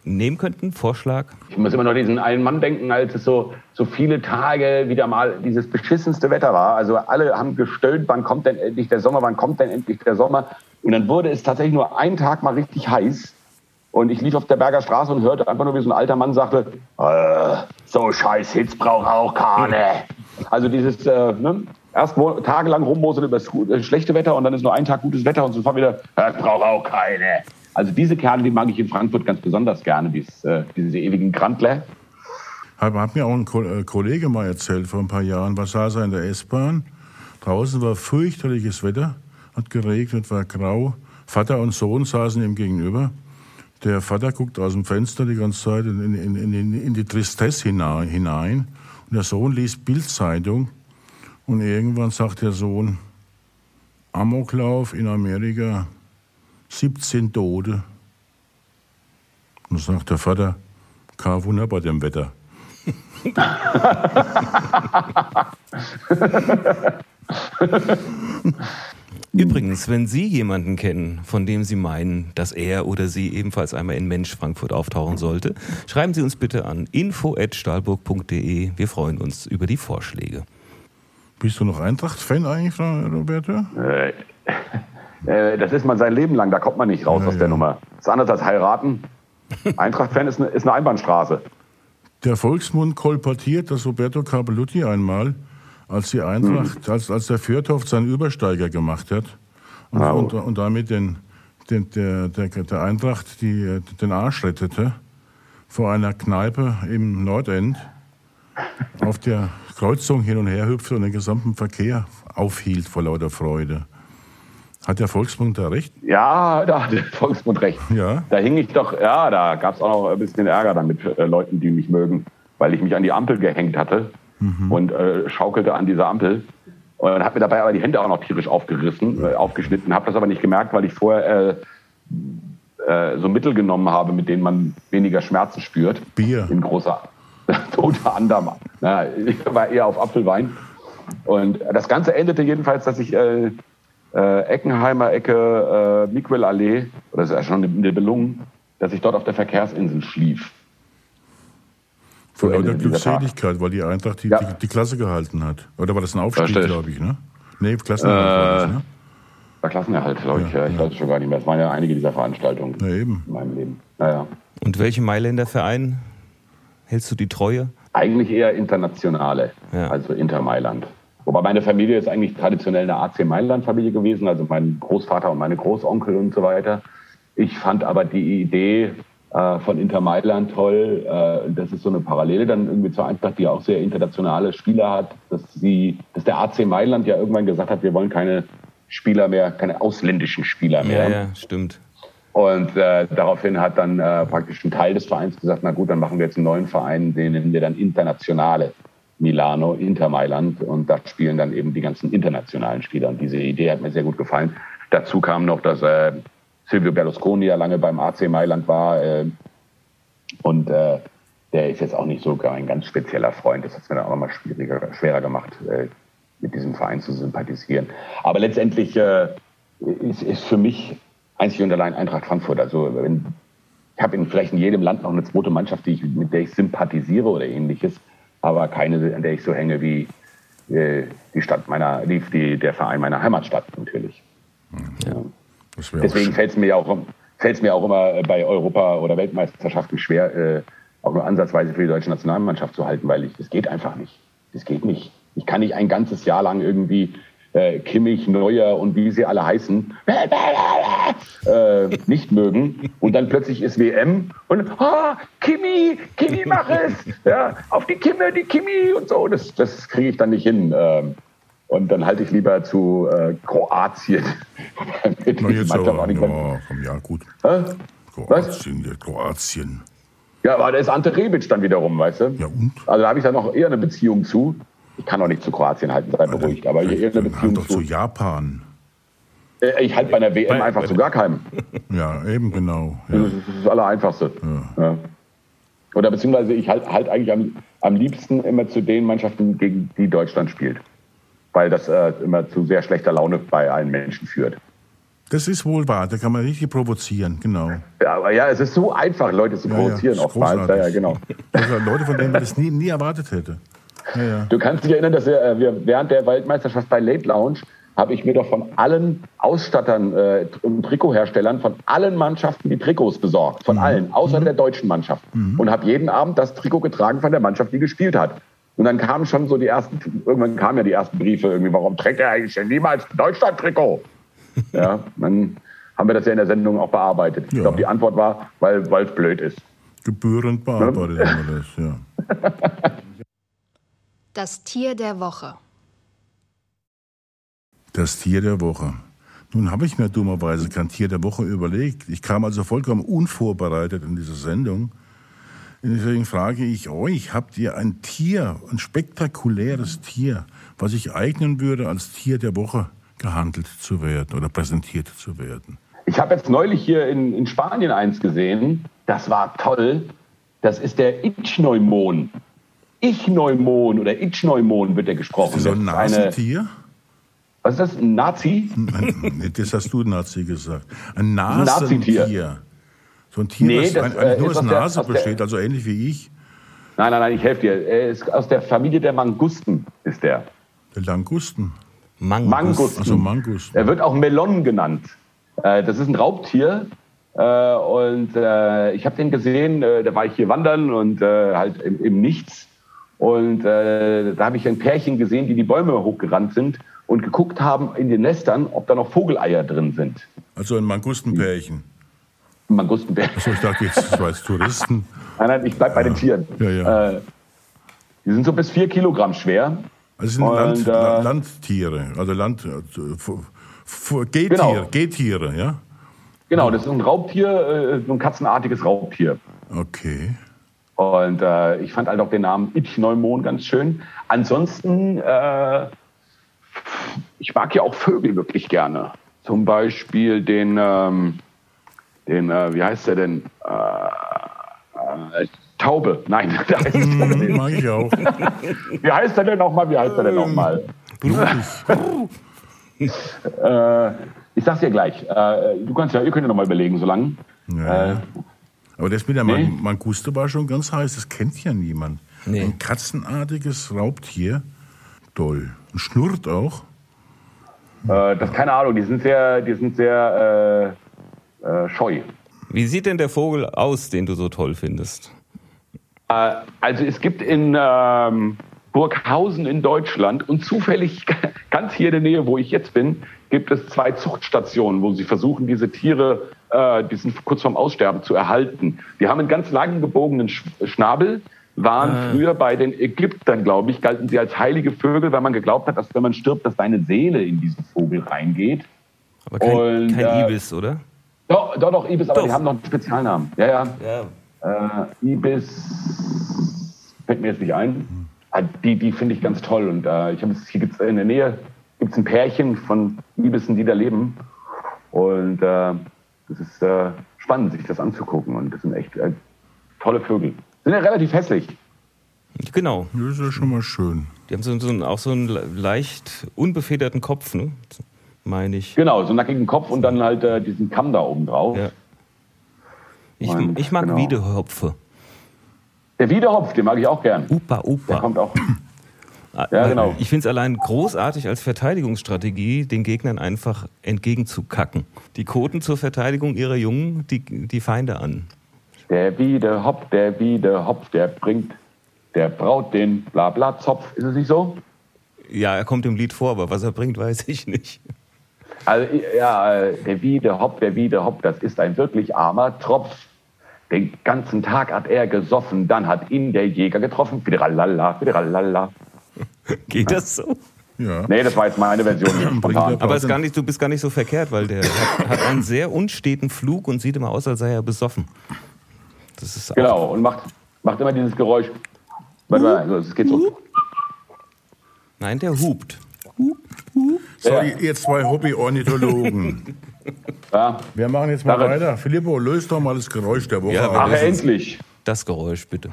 nehmen könnten? Vorschlag?
Ich muss immer noch diesen einen Mann denken, als es so, so viele Tage wieder mal dieses beschissenste Wetter war. Also alle haben gestöhnt, wann kommt denn endlich der Sommer, wann kommt denn endlich der Sommer. Und dann wurde es tatsächlich nur einen Tag mal richtig heiß. Und ich lief auf der Berger Straße und hörte einfach nur, wie so ein alter Mann sagte, äh, so scheiß Hitz braucht auch keine. Also dieses, äh, ne, erst tagelang rummoseln über das äh, schlechte Wetter und dann ist nur ein Tag gutes Wetter und sofort wieder, das braucht auch keine. Also diese Kerle, die mag ich in Frankfurt ganz besonders gerne, dies, äh, diese ewigen Grandler.
Hat, hat mir auch ein äh, Kollege mal erzählt vor ein paar Jahren, war saß er in der S-Bahn, draußen war fürchterliches Wetter, hat geregnet, war grau, Vater und Sohn saßen ihm gegenüber. Der Vater guckt aus dem Fenster die ganze Zeit in, in, in, in, die Tristesse hinein und der Sohn liest Bildzeitung und irgendwann sagt der Sohn, Amoklauf in Amerika, 17 Tote. Und sagt der Vater, kein Wunder bei dem Wetter.
Übrigens, wenn Sie jemanden kennen, von dem Sie meinen, dass er oder sie ebenfalls einmal in Mensch Frankfurt auftauchen sollte, schreiben Sie uns bitte an info@stahlburg.de. Wir freuen uns über die Vorschläge.
Bist du noch Eintracht-Fan eigentlich, Frau Roberta?
Äh, äh, das ist man sein Leben lang, da kommt man nicht raus
Ja,
aus der
ja.
Nummer. Das ist anders als heiraten. Eintracht-Fan ist, eine- ist eine Einbahnstraße.
Der Volksmund kolportiert, dass Roberto Carpelutti einmal, als die Eintracht, als, als der Fjordhoft seinen Übersteiger gemacht hat und,
Wow.
und, und damit den, den, der, der, der Eintracht die, den Arsch rettete, vor einer Kneipe im Nordend auf der Kreuzung hin und her hüpfte und den gesamten Verkehr aufhielt vor lauter Freude. Hat der Volksmund da recht?
Ja, da hat der Volksmund recht.
Ja.
Da hing ich doch, ja, da gab es auch noch ein bisschen Ärger dann mit äh, Leuten, die mich mögen, weil ich mich an die Ampel gehängt hatte und äh, schaukelte an dieser Ampel. Und habe mir dabei aber die Hände auch noch tierisch aufgerissen, äh, aufgeschnitten, habe das aber nicht gemerkt, weil ich vorher äh, äh, so Mittel genommen habe, mit denen man weniger Schmerzen spürt.
Bier.
In großer, unter anderem. Na, ich war eher auf Apfelwein. Und das Ganze endete jedenfalls, dass ich äh, äh, Eckenheimer Ecke, äh, Miquel-Allee, oder das ist ja schon eine Nibelungen, dass ich dort auf der Verkehrsinsel schlief.
Vor
So
lauter. Glückseligkeit, weil die Eintracht die,
Ja.
die, die Klasse gehalten hat. Oder war das ein Aufstieg, glaube ich, ne? Nee, Klassenerhalt war das, ne?
War Klassenerhalt, glaube ich.
Ja,
ich
ja.
weiß es schon gar nicht mehr. Es waren ja einige dieser Veranstaltungen
Ja, eben.
in meinem Leben. Naja.
Und welchem Mailänder Verein hältst du die Treue?
Eigentlich eher internationale,
Ja.
also Inter Mailand. Wobei meine Familie ist eigentlich traditionell eine AC Mailand-Familie gewesen, also mein Großvater und meine Großonkel und so weiter. Ich fand aber die Idee, äh, von Inter Mailand toll. Äh, das ist so eine Parallele dann irgendwie zur Eintracht, die auch sehr internationale Spieler hat, dass sie, dass der AC Mailand ja irgendwann gesagt hat, wir wollen keine Spieler mehr, keine ausländischen Spieler mehr.
Ja, ja, stimmt.
Und äh, daraufhin hat dann äh, praktisch ein Teil des Vereins gesagt, na gut, dann machen wir jetzt einen neuen Verein, den nennen wir dann Internationale Milano, Inter Mailand. Und da spielen dann eben die ganzen internationalen Spieler. Und diese Idee hat mir sehr gut gefallen. Dazu kam noch, dass äh, Silvio Berlusconi ja lange beim AC Mailand war. Äh, und äh, der ist jetzt auch nicht so ein ganz spezieller Freund. Das hat es mir dann auch nochmal schwieriger, schwerer gemacht, äh, mit diesem Verein zu sympathisieren. Aber letztendlich äh, ist, ist für mich einzig und allein Eintracht Frankfurt. Also wenn, ich habe in vielleicht in jedem Land noch eine zweite Mannschaft, ich, mit der ich sympathisiere oder ähnliches, aber keine, an der ich so hänge wie äh, die Stadt meiner, die, die, der Verein meiner Heimatstadt natürlich. Ja. Deswegen fällt es mir auch fällt mir auch immer bei Europa- oder Weltmeisterschaften schwer, äh, auch nur ansatzweise für die deutsche Nationalmannschaft zu halten, weil ich, das geht einfach nicht. Das geht nicht. Ich kann nicht ein ganzes Jahr lang irgendwie äh, Kimmich, Neuer und wie sie alle heißen, äh, nicht mögen. Und dann plötzlich ist WM und ah, Kimi, Kimi, mach es! Ja, auf die Kimme, die Kimi und so. Das, das kriege ich dann nicht hin. Ähm, und dann halte ich lieber zu äh, Kroatien.
Na jetzt aber, ja, komm, ja, gut. Hä? Kroatien, ja, Kroatien.
Ja, aber da ist Ante Rebic dann wiederum, weißt du?
Ja, und?
Also da habe ich dann noch eher eine Beziehung zu. Ich kann auch nicht zu Kroatien halten, sei beruhigt. Aber
ich
eher
eine Beziehung halt zu, zu Japan.
Äh, ich halte bei einer WM bei, einfach bei, zu gar keinem.
Ja, eben genau. Ja.
Das, ist, das Allereinfachste. Ja. Ja. Oder beziehungsweise ich halte halt eigentlich am, am liebsten immer zu den Mannschaften, gegen die Deutschland spielt weil das äh, immer zu sehr schlechter Laune bei allen Menschen führt.
Das ist wohl wahr, da kann man richtig provozieren, genau.
Ja, aber ja, es ist so einfach, Leute zu provozieren ja, ja, oftmals. Ja, ja, genau.
Also Leute, von denen man das nie, nie erwartet hätte.
Ja, ja. Du kannst dich erinnern, dass wir, äh, wir während der Weltmeisterschaft bei Late Lounge habe ich mir doch von allen Ausstattern äh, und Trikotherstellern von allen Mannschaften die Trikots besorgt. Von mhm. allen, außer mhm. der deutschen Mannschaft. Mhm. Und habe jeden Abend das Trikot getragen von der Mannschaft, die gespielt hat. Und dann kamen schon so die ersten, irgendwann kamen ja die ersten Briefe irgendwie, warum trägt er eigentlich denn niemals Deutschland-Trikot? ja, dann haben wir das ja in der Sendung auch bearbeitet. Ja. Ich glaube, die Antwort war, weil es blöd ist.
Gebührend bearbeitet ne? haben wir das, ja.
Das Tier der Woche.
Das Tier der Woche. Nun habe ich mir dummerweise kein Tier der Woche überlegt. Ich kam also vollkommen unvorbereitet in diese Sendung. Deswegen frage ich euch, habt ihr ein Tier, ein spektakuläres Tier, was sich eignen würde, als Tier der Woche gehandelt zu werden oder präsentiert zu werden?
Ich habe jetzt neulich hier in, in Spanien eins gesehen. Das war toll. Das ist der Ichneumon. Ichneumon oder Ichneumon wird der gesprochen.
Ist das so ein Nasentier?
Was ist das? Ein Nazi?
Nein, das hast du Nazi gesagt. Ein Nasentier. Ein so ein Tier, nee, das, das äh, nur aus Nase der, besteht, also ähnlich wie ich.
Nein, nein, nein, ich helfe dir. Er ist aus der Familie der Mangusten, ist der.
Der Langusten?
Mangusten. Mangusten.
Also Mangusten.
Er wird auch Melon genannt. Äh, das ist ein Raubtier. Äh, und ich habe den gesehen, da war ich hier wandern und halt im, Nichts. Und da habe ich ein Pärchen gesehen, die die Bäume hochgerannt sind und geguckt haben in den Nestern, ob da noch Vogeleier drin sind.
Also ein Mangustenpärchen.
Mangustenberg.
Achso, ich dachte jetzt, das war jetzt Touristen.
nein, nein, ich bleib bei den Tieren.
Ja, ja.
Äh, die sind so bis vier Kilogramm schwer.
Also sind Land, äh, Landtiere, also Land, äh, Gehtiere, genau. Gehtiere, ja?
Genau, das ist ein Raubtier, äh, so ein katzenartiges Raubtier.
Okay.
Und äh, ich fand halt auch den Namen Ichneumon ganz schön. Ansonsten, äh, ich mag ja auch Vögel wirklich gerne. Zum Beispiel den, ähm, den, äh, wie heißt der denn? Äh, äh, Taube. Nein,
da heißt mm, mag ich auch.
wie heißt der denn nochmal? Wie heißt der denn nochmal? äh, ich sag's dir gleich. Äh, du kannst ja, ihr könnt ja nochmal überlegen, so lange. Ja.
Äh, aber das mit der nee. Manguste war schon ganz heiß. Das kennt ja niemand. Nee. Ein katzenartiges Raubtier. Toll. Und schnurrt auch.
Äh, das keine Ahnung. Die sind sehr, die sind sehr äh, scheu.
Wie sieht denn der Vogel aus, den du so toll findest?
Äh, also es gibt in ähm, Burghausen in Deutschland und zufällig ganz hier in der Nähe, wo ich jetzt bin, gibt es zwei Zuchtstationen, wo sie versuchen, diese Tiere äh, die sind kurz vorm Aussterben, zu erhalten. Die haben einen ganz langen gebogenen Sch Schnabel, waren ah. früher bei den Ägyptern, glaube ich, galten sie als heilige Vögel, weil man geglaubt hat, dass wenn man stirbt, dass deine Seele in diesen Vogel reingeht.
Aber kein, Und, kein äh, Ibis, oder?
Doch, doch, doch, Ibis, aber doch. die haben noch einen Spezialnamen. Ja, ja. ja. Äh, Ibis fällt mir jetzt nicht ein. Ah, die, die finde ich ganz toll. Und äh, ich habe hier gibt's in der Nähe gibt's ein Pärchen von Ibissen, die da leben. Und äh, das ist äh, spannend, sich das anzugucken. Und das sind echt äh, tolle Vögel. Sind ja relativ hässlich.
Genau.
Das ist ja schon mal schön.
Die haben so, so auch so einen leicht unbefederten Kopf, ne? meine ich.
Genau, so einen nackigen Kopf und dann halt äh, diesen Kamm da oben drauf. Ja.
Ich, ich mag genau. Wiedehopfe.
Der Wiedehopf, den mag ich auch gern.
Upa, Upa.
Der kommt auch.
Ah, ja, genau. Ich finde es allein großartig als Verteidigungsstrategie, den Gegnern einfach entgegenzukacken. Die koten zur Verteidigung ihrer Jungen die, die Feinde an.
Der Wiedehopf, der Wiedehopf, der bringt der Braut den Blabla-Zopf. Ist es nicht so?
Ja, er kommt im Lied vor, aber was er bringt, weiß ich nicht.
Also, ja, der Wiedehopf, der Wiedehopf, das ist ein wirklich armer Tropf. Den ganzen Tag hat er gesoffen, dann hat ihn der Jäger getroffen. Fideralala, fideralala.
Geht das so?
Ja. Nee, das war jetzt meine Version.
Aber ist gar nicht, du bist gar nicht so verkehrt, weil der hat, hat, einen sehr unsteten Flug und sieht immer aus, als sei er besoffen.
Das ist genau, und macht, macht immer dieses Geräusch. Warte mal, also, es geht so.
Nein, der hupt.
So, ja. ihr zwei Hobby-Ornithologen. Ja. Wir machen jetzt mal Darin. weiter. Filippo, löst doch mal das Geräusch der Woche. Ja,
Ach, endlich.
Das Geräusch, bitte.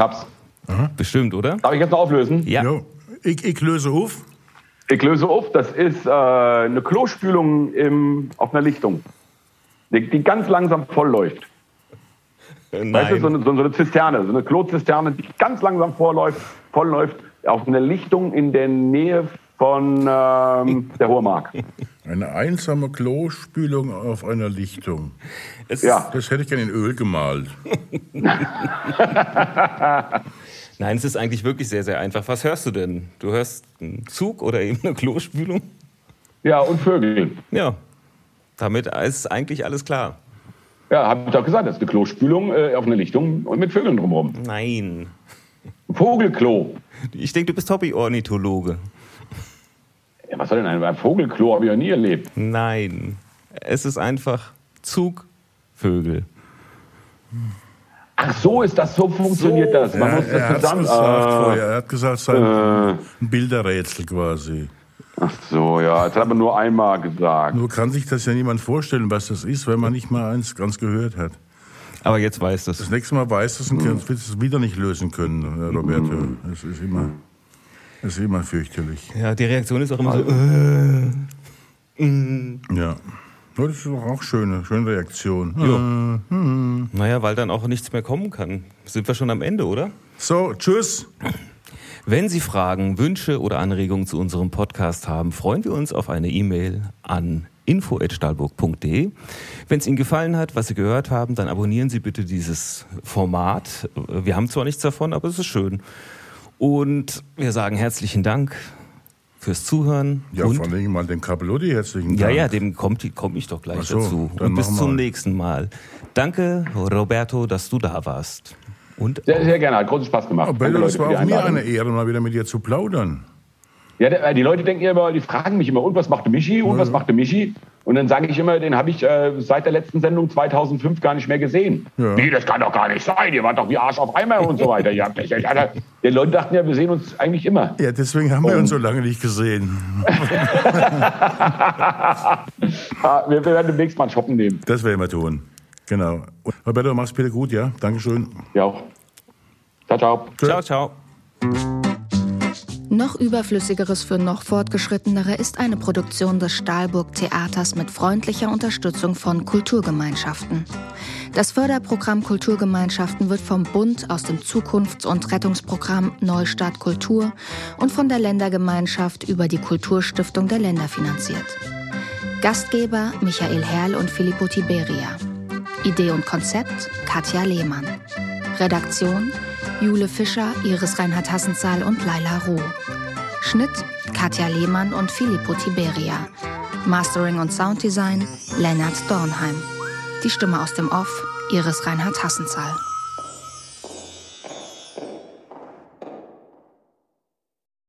Hab's.
Aha. Bestimmt, oder?
Darf ich jetzt noch auflösen?
Ja. Jo.
Ich, ich löse auf.
Ich löse auf. Das ist äh, eine Klospülung im, auf einer Lichtung, die, die ganz langsam vollläuft. Nein. Weißt du, so eine, so eine Zisterne, so eine Klozisterne, die ganz langsam vorläuft, vollläuft auf einer Lichtung in der Nähe von ähm, der Hohe Mark.
Eine einsame Klospülung auf einer Lichtung.
Es ja.
Das hätte ich gerne in Öl gemalt.
Nein, es ist eigentlich wirklich sehr, sehr einfach. Was hörst du denn? Du hörst einen Zug oder eben eine Klospülung?
Ja, und Vögel.
Ja, damit ist eigentlich alles klar.
Ja, habe ich doch gesagt, das ist eine Klospülung äh, auf einer Lichtung und mit Vögeln drumherum.
Nein.
Vogelklo.
Ich denke, du bist Hobby-Ornithologe.
Was soll denn ein, ein Vogelklo? Habe ich ja nie erlebt.
Nein. Es ist einfach Zugvögel.
Ach so, ist das so funktioniert so. das?
Man ja, muss das zusammen. Gesagt, ah. Er hat gesagt, es sei äh. ein Bilderrätsel quasi.
Ach so, ja, das hat man nur einmal gesagt.
Nur kann sich das ja niemand vorstellen, was das ist, wenn man nicht mal eins ganz gehört hat.
Aber jetzt weiß das.
Das nächste Mal weiß das und mhm. wird es wieder nicht lösen können, Roberto. Mhm. Das ist immer. Das ist immer fürchterlich.
Ja, die Reaktion ist auch immer so.
Äh, mm. Ja. Das ist auch schöne, schöne Reaktion.
Ja. Äh, naja, weil dann auch nichts mehr kommen kann. Sind wir schon am Ende, oder?
So, tschüss.
Wenn Sie Fragen, Wünsche oder Anregungen zu unserem Podcast haben, freuen wir uns auf eine E-Mail an info.stahlburg.de. Wenn es Ihnen gefallen hat, was Sie gehört haben, dann abonnieren Sie bitte dieses Format. Wir haben zwar nichts davon, aber es ist schön. Und wir sagen herzlichen Dank fürs Zuhören.
Ja, und vor allem mal dem Capellotti herzlichen Dank.
Ja, ja, dem komme komm ich doch gleich so, dazu. Und bis zum nächsten Mal. Danke, Roberto, dass du da warst. Und
sehr, sehr gerne, hat großen Spaß gemacht.
Oh, Bello, es war auch mir eine Ehre, mal wieder mit dir zu plaudern.
Ja, die Leute denken immer, die fragen mich immer, und was machte Michi, und was machte Michi? Und dann sage ich immer, den habe ich äh, seit der letzten Sendung 2005 gar nicht mehr gesehen. Ja. Nee, das kann doch gar nicht sein, ihr wart doch wie Arsch auf Eimer und so weiter. ja, die Leute dachten ja, wir sehen uns eigentlich immer.
Ja, deswegen haben wir und uns so lange nicht gesehen.
Ah, wir, werden demnächst mal einen Shoppen nehmen.
Das werden wir tun. Genau. Roberto, mach's bitte gut, ja? Dankeschön.
Ja auch. Ciao, ciao.
Ciao, ciao.
Noch überflüssigeres für noch fortgeschrittenere ist eine Produktion des Stahlburg Theaters mit freundlicher Unterstützung von Kulturgemeinschaften. Das Förderprogramm Kulturgemeinschaften wird vom Bund aus dem Zukunfts- und Rettungsprogramm Neustart Kultur und von der Ländergemeinschaft über die Kulturstiftung der Länder finanziert. Gastgeber Michael Herrl und Filippo Tiberia. Idee und Konzept Katja Lehmann. Redaktion Jule Fischer, Iris Reinhard Hassenzahl und Laila Ruh. Schnitt Katja Lehmann und Filippo Tiberia. Mastering und Sounddesign Lennart Dornheim. Die Stimme aus dem Off Iris Reinhard Hassenzahl.